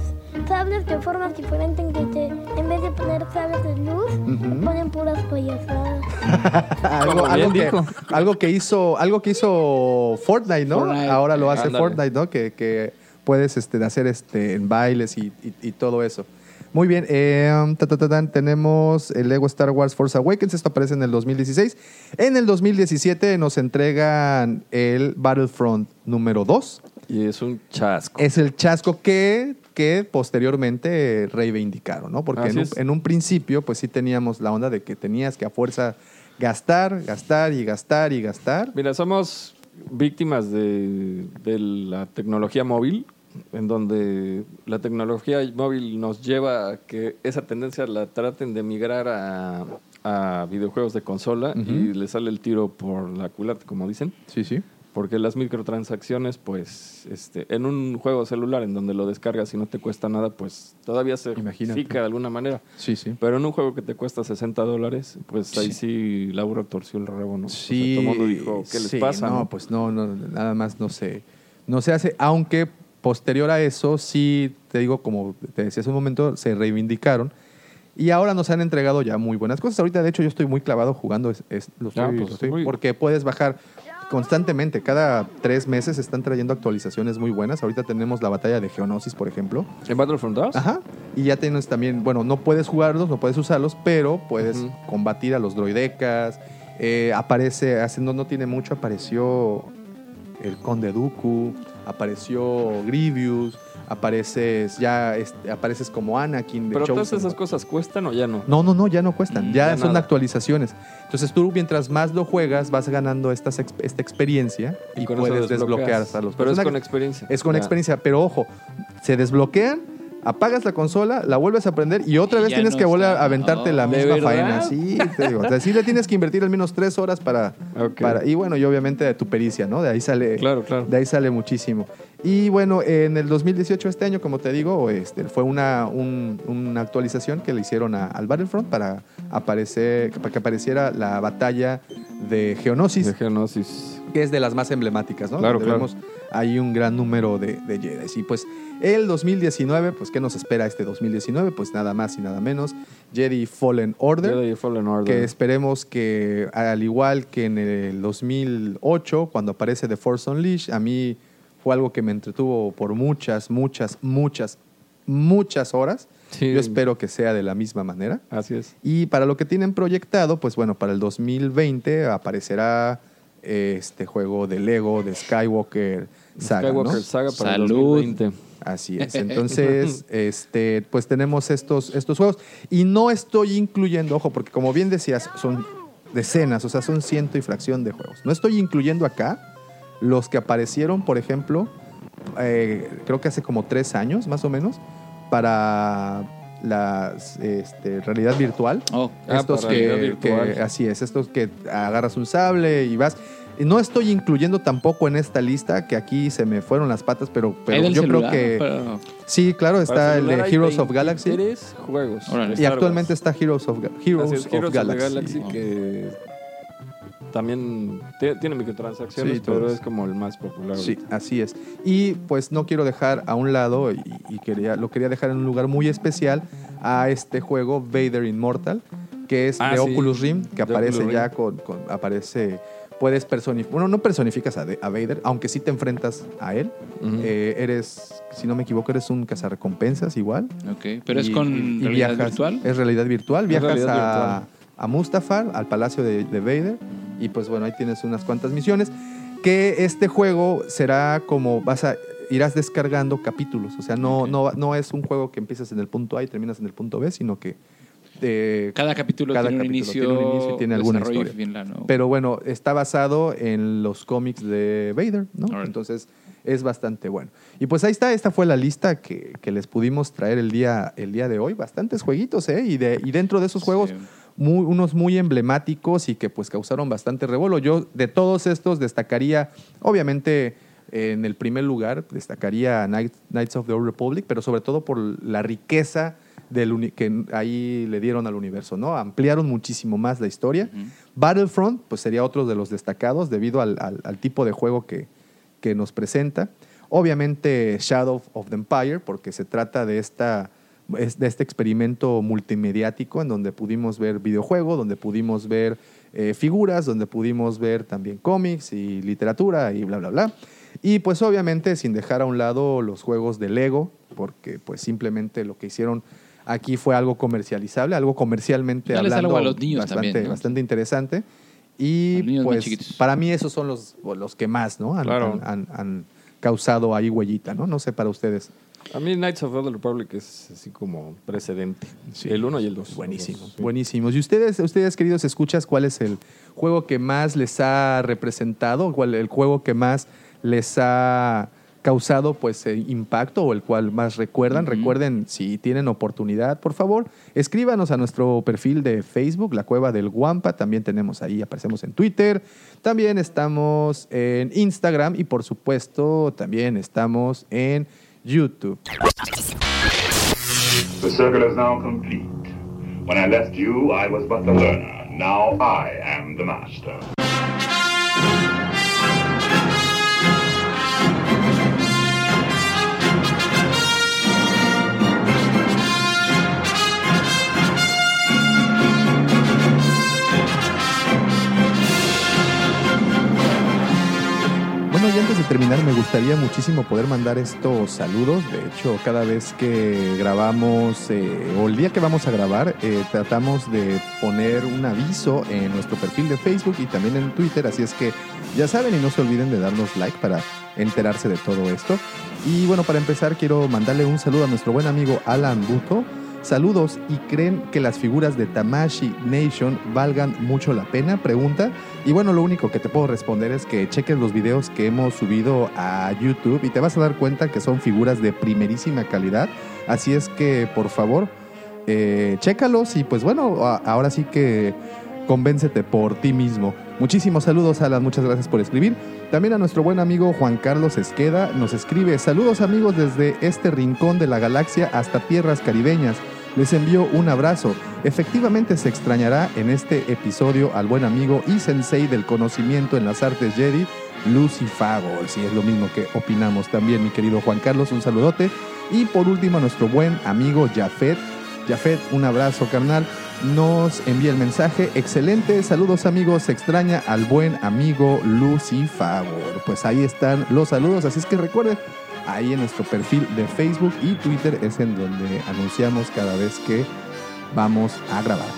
sables de formas diferentes que te, en vez de poner sables de luz, ponen puras payasadas. <laughs> algo, algo bien que, algo que hizo algo que hizo Fortnite, ¿no? Fortnite. Ahora lo hace. Fortnite, ¿no? Que, que puedes este, hacer este, en bailes y, y- y todo eso. Muy bien, eh, ta, ta, ta, tenemos el Lego Star Wars Force Awakens, esto aparece en el 2016. En el 2017 nos entregan el Battlefront número 2. Y es un chasco. Es el chasco que, que posteriormente reivindicaron, ¿no? Porque en un, es. en un principio, pues sí teníamos la onda de que tenías que a fuerza gastar, gastar y gastar y gastar. Mira, somos víctimas de, de la tecnología móvil, en donde la tecnología móvil nos lleva a que esa tendencia la traten de migrar a, a videojuegos de consola y le sale el tiro por la culata, como dicen. Sí, sí. Porque las microtransacciones, pues, este, en un juego celular en donde lo descargas y no te cuesta nada, pues todavía se Imagínate. justifica de alguna manera. Sí, sí. Pero en un juego que te cuesta 60 dólares, pues ahí sí Laura torció el rabo, ¿no? O sea, Sí. todo el mundo dijo, ¿qué les sí, pasa? No, no? pues no, no, nada más no se, no se hace. Aunque posterior a eso, sí, te digo, como te decía hace un momento, se reivindicaron. Y ahora nos han entregado ya muy buenas cosas. Ahorita, de hecho, yo estoy muy clavado jugando. es- es- lo Ah, pues, lo estoy- muy- porque puedes bajar constantemente. Cada tres meses están trayendo actualizaciones muy buenas. Ahorita tenemos la batalla de Geonosis, por ejemplo. ¿En Battlefront 2? Ajá. Y ya tienes también, bueno, no puedes jugarlos, no puedes usarlos, pero puedes combatir a los droidecas. Eh, aparece, hace, no, no tiene mucho, apareció el Conde Dooku, apareció Grievous, apareces ya, este, apareces como Anakin de Pero todas esas cosas cuestan o ya no? No, no, no, ya no cuestan, Mm, ya, ya son nada. actualizaciones. Entonces tú mientras más lo juegas vas ganando esta experiencia y, puedes desbloquear a los Pero es con experiencia. Es con Ya. experiencia, pero ojo, se desbloquean, apagas la consola, la vuelves a prender y otra Y vez tienes no que volver a aventarte la Oh. ¿De misma verdad? faena. Sí, te digo. O sea, sí le tienes que invertir al menos tres horas para, <laughs> Ok. para- Y bueno, y obviamente de tu pericia, ¿no? De ahí sale. Claro, claro. De ahí sale muchísimo. Y bueno, en el 2018, este año, como te digo, este, fue una, un- una actualización que le hicieron a- al Battlefront para, aparecer, para que apareciera la batalla de Geonosis, De Geonosis. que es de las más emblemáticas, ¿no? Claro, Donde claro. ahí un gran número de, de Jedi. Y pues el 2019, pues ¿qué nos espera este 2019? Pues nada más y nada menos, Jedi Fallen Order. Jedi Fallen Order. Que esperemos que, al igual que en el 2008, cuando aparece The Force Unleashed, a mí fue algo que me entretuvo por muchas, muchas, muchas, muchas horas. Sí. Yo espero que sea de la misma manera. Así es. Y para lo que tienen proyectado, pues bueno, para el 2020 aparecerá este juego de Lego, de Skywalker Saga. ¿no? Skywalker Saga para el Salud. 2020. Así es. <laughs> Entonces, este, pues tenemos estos, estos juegos. Y no estoy incluyendo, ojo, porque como bien decías, son decenas, o sea, son ciento y fracción de juegos. No estoy incluyendo acá los que aparecieron, por ejemplo, eh, creo que hace como tres años, más o menos, para la realidad virtual. Oh, Ah, estos que, virtual. que- así es, estos que agarras un sable y vas. No estoy incluyendo tampoco en esta lista, que aquí se me fueron las patas, pero, pero ¿Hay del yo celular? creo que... Pero- Sí, claro, está el de Heroes of Galaxy. 23 juegos. Y actualmente está Heroes of, Heroes Galaxy. que también tiene, microtransacciones, Sí, pero todos. es como el más popular. Sí, ahorita. así es. Y pues no quiero dejar a un lado, y, y quería, lo quería dejar en un lugar muy especial, a este juego Vader Immortal, que es Ah, de sí, Oculus Rim, que de aparece Oculus ya Rim. con, con- aparece, puedes personificar, bueno, no personificas a, de- a Vader, aunque sí te enfrentas a él. Eh, eres, si no me equivoco, eres un cazarrecompensas igual. ok. Pero es con y- y realidad viajas- virtual. Es realidad virtual. Viajas realidad a, virtual. A Mustafar, al palacio de, de Vader. Y pues bueno, ahí tienes unas cuantas misiones. Que este juego será como vas a irás descargando capítulos. O sea, no, no, no es un juego que empiezas en el punto A y terminas en el punto B, sino que eh, Cada capítulo, cada tiene, un capítulo inicio, tiene un inicio y tiene alguna historia. pero bueno, está basado en los cómics de Vader, ¿no? Entonces, es bastante bueno. Y pues ahí está, esta fue la lista que, que les pudimos traer el día, el día de hoy. Bastantes jueguitos, ¿eh? Y, de, y dentro de esos juegos, Sí. Muy- unos muy emblemáticos y que pues causaron bastante revuelo. Yo de todos estos destacaría, obviamente, en el primer lugar, destacaría Knight- Knights of the Old Republic, pero sobre todo por la riqueza del que ahí le dieron al universo, ¿no? Ampliaron muchísimo más la historia. Battlefront, pues sería otro de los destacados debido al, al- al tipo de juego que, que nos presenta. Obviamente Shadow of the Empire, porque se trata de, esta, es- de este experimento multimediático en donde pudimos ver videojuego, donde pudimos ver eh, figuras, donde pudimos ver también cómics y literatura y bla, bla, bla. Y pues obviamente sin dejar a un lado los juegos de Lego, porque pues simplemente lo que hicieron aquí fue algo comercializable, algo comercialmente Darles hablando algo a los niños bastante, también, ¿no? bastante interesante. Y pues para mí esos son los, los que más ¿no? han, Claro. han- han- han causado ahí huellita, ¿no? No sé para ustedes. A mí Knights of the Old Republic es así como precedente. El 1 y el 2. Buenísimos, buenísimos. ¿Y ustedes, ustedes queridos escuchas, cuál es el juego que más les ha representado? ¿Cuál el juego que más les ha causado pues eh, impacto o el cual más recuerdan? Recuerden, si tienen oportunidad, por favor, escríbanos a nuestro perfil de Facebook, La Cueva del Guampa. También tenemos ahí, aparecemos en Twitter. También estamos en Instagram y por supuesto también estamos en YouTube. The circle is now complete. When I left you, I was but the learner. Now I am the master. Terminar, me gustaría muchísimo poder mandar estos saludos. De hecho, cada vez que grabamos, eh, o el día que vamos a grabar, eh, tratamos de poner un aviso en nuestro perfil de Facebook y también en Twitter. Así es que ya saben y no se olviden de darnos like para enterarse de todo esto. Y bueno, para empezar, quiero mandarle un saludo a nuestro buen amigo Alan Buto. Saludos y creen que las figuras de Tamashi Nation valgan mucho la pena? Pregunta. Y bueno, lo único que te puedo responder es que cheques los videos que hemos subido a YouTube y te vas a dar cuenta que son figuras de primerísima calidad. Así es que, por favor, eh, chécalos y pues bueno, ahora sí que convéncete por ti mismo. Muchísimos saludos, Alan, muchas gracias por escribir. También a nuestro buen amigo Juan Carlos Esqueda nos escribe, saludos amigos desde este rincón de la galaxia hasta tierras caribeñas. Les envío un abrazo. Efectivamente se extrañará en este episodio al buen amigo y sensei del conocimiento en las artes Jedi, Lucy Fagol. Si es lo mismo que opinamos también, mi querido Juan Carlos, un saludote. Y por último a nuestro buen amigo Jafet. Jafet, un abrazo carnal. Nos envía el mensaje. Excelente. Saludos amigos. Se extraña al buen amigo Lucy Favor. Pues ahí están los saludos. Así es que recuerden, ahí en nuestro perfil de Facebook y Twitter es en donde anunciamos cada vez que vamos a grabar.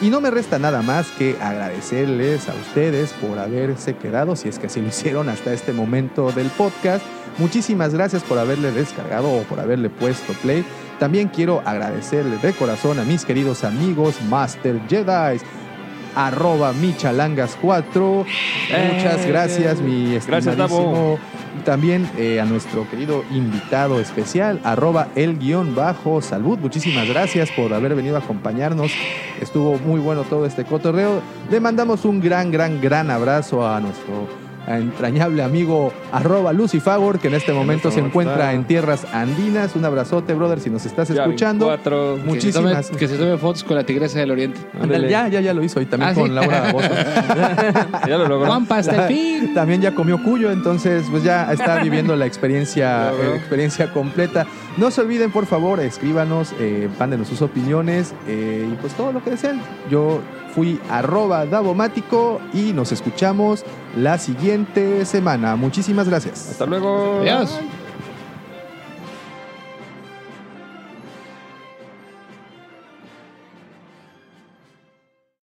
Y no me resta nada más que agradecerles a ustedes por haberse quedado, si es que así lo hicieron hasta este momento del podcast. Muchísimas gracias por haberle descargado o por haberle puesto play. También quiero agradecerle de corazón a mis queridos amigos Master Jedi, arroba michalangas4. Muchas Eh, gracias, mi gracias, Davo. estimadísimo. También eh, a nuestro querido invitado especial, arroba el guion bajo salud. Muchísimas gracias por haber venido a acompañarnos. Estuvo muy bueno todo este cotorreo. Le mandamos un gran, gran, gran abrazo a nuestro entrañable amigo arroba Lucifagor, que en este momento se encuentra está. en tierras andinas. Un abrazote, brother, si nos estás Ya, escuchando. 24. Que se, tome, Muchísimas que se tome fotos con la tigresa del oriente. Ya, ya, ya lo hizo y también Ah, con ¿sí? Laura Bozo. <laughs> Ya lo logró. El fin. <laughs> También ya comió cuyo, entonces pues ya está viviendo la experiencia, <laughs> eh, experiencia completa. No se olviden, por favor, escríbanos, eh, mándenos sus opiniones eh, y pues todo lo que deseen. Yo fui arroba Davomático y nos escuchamos la siguiente semana. Muchísimas gracias. Hasta luego. Adiós.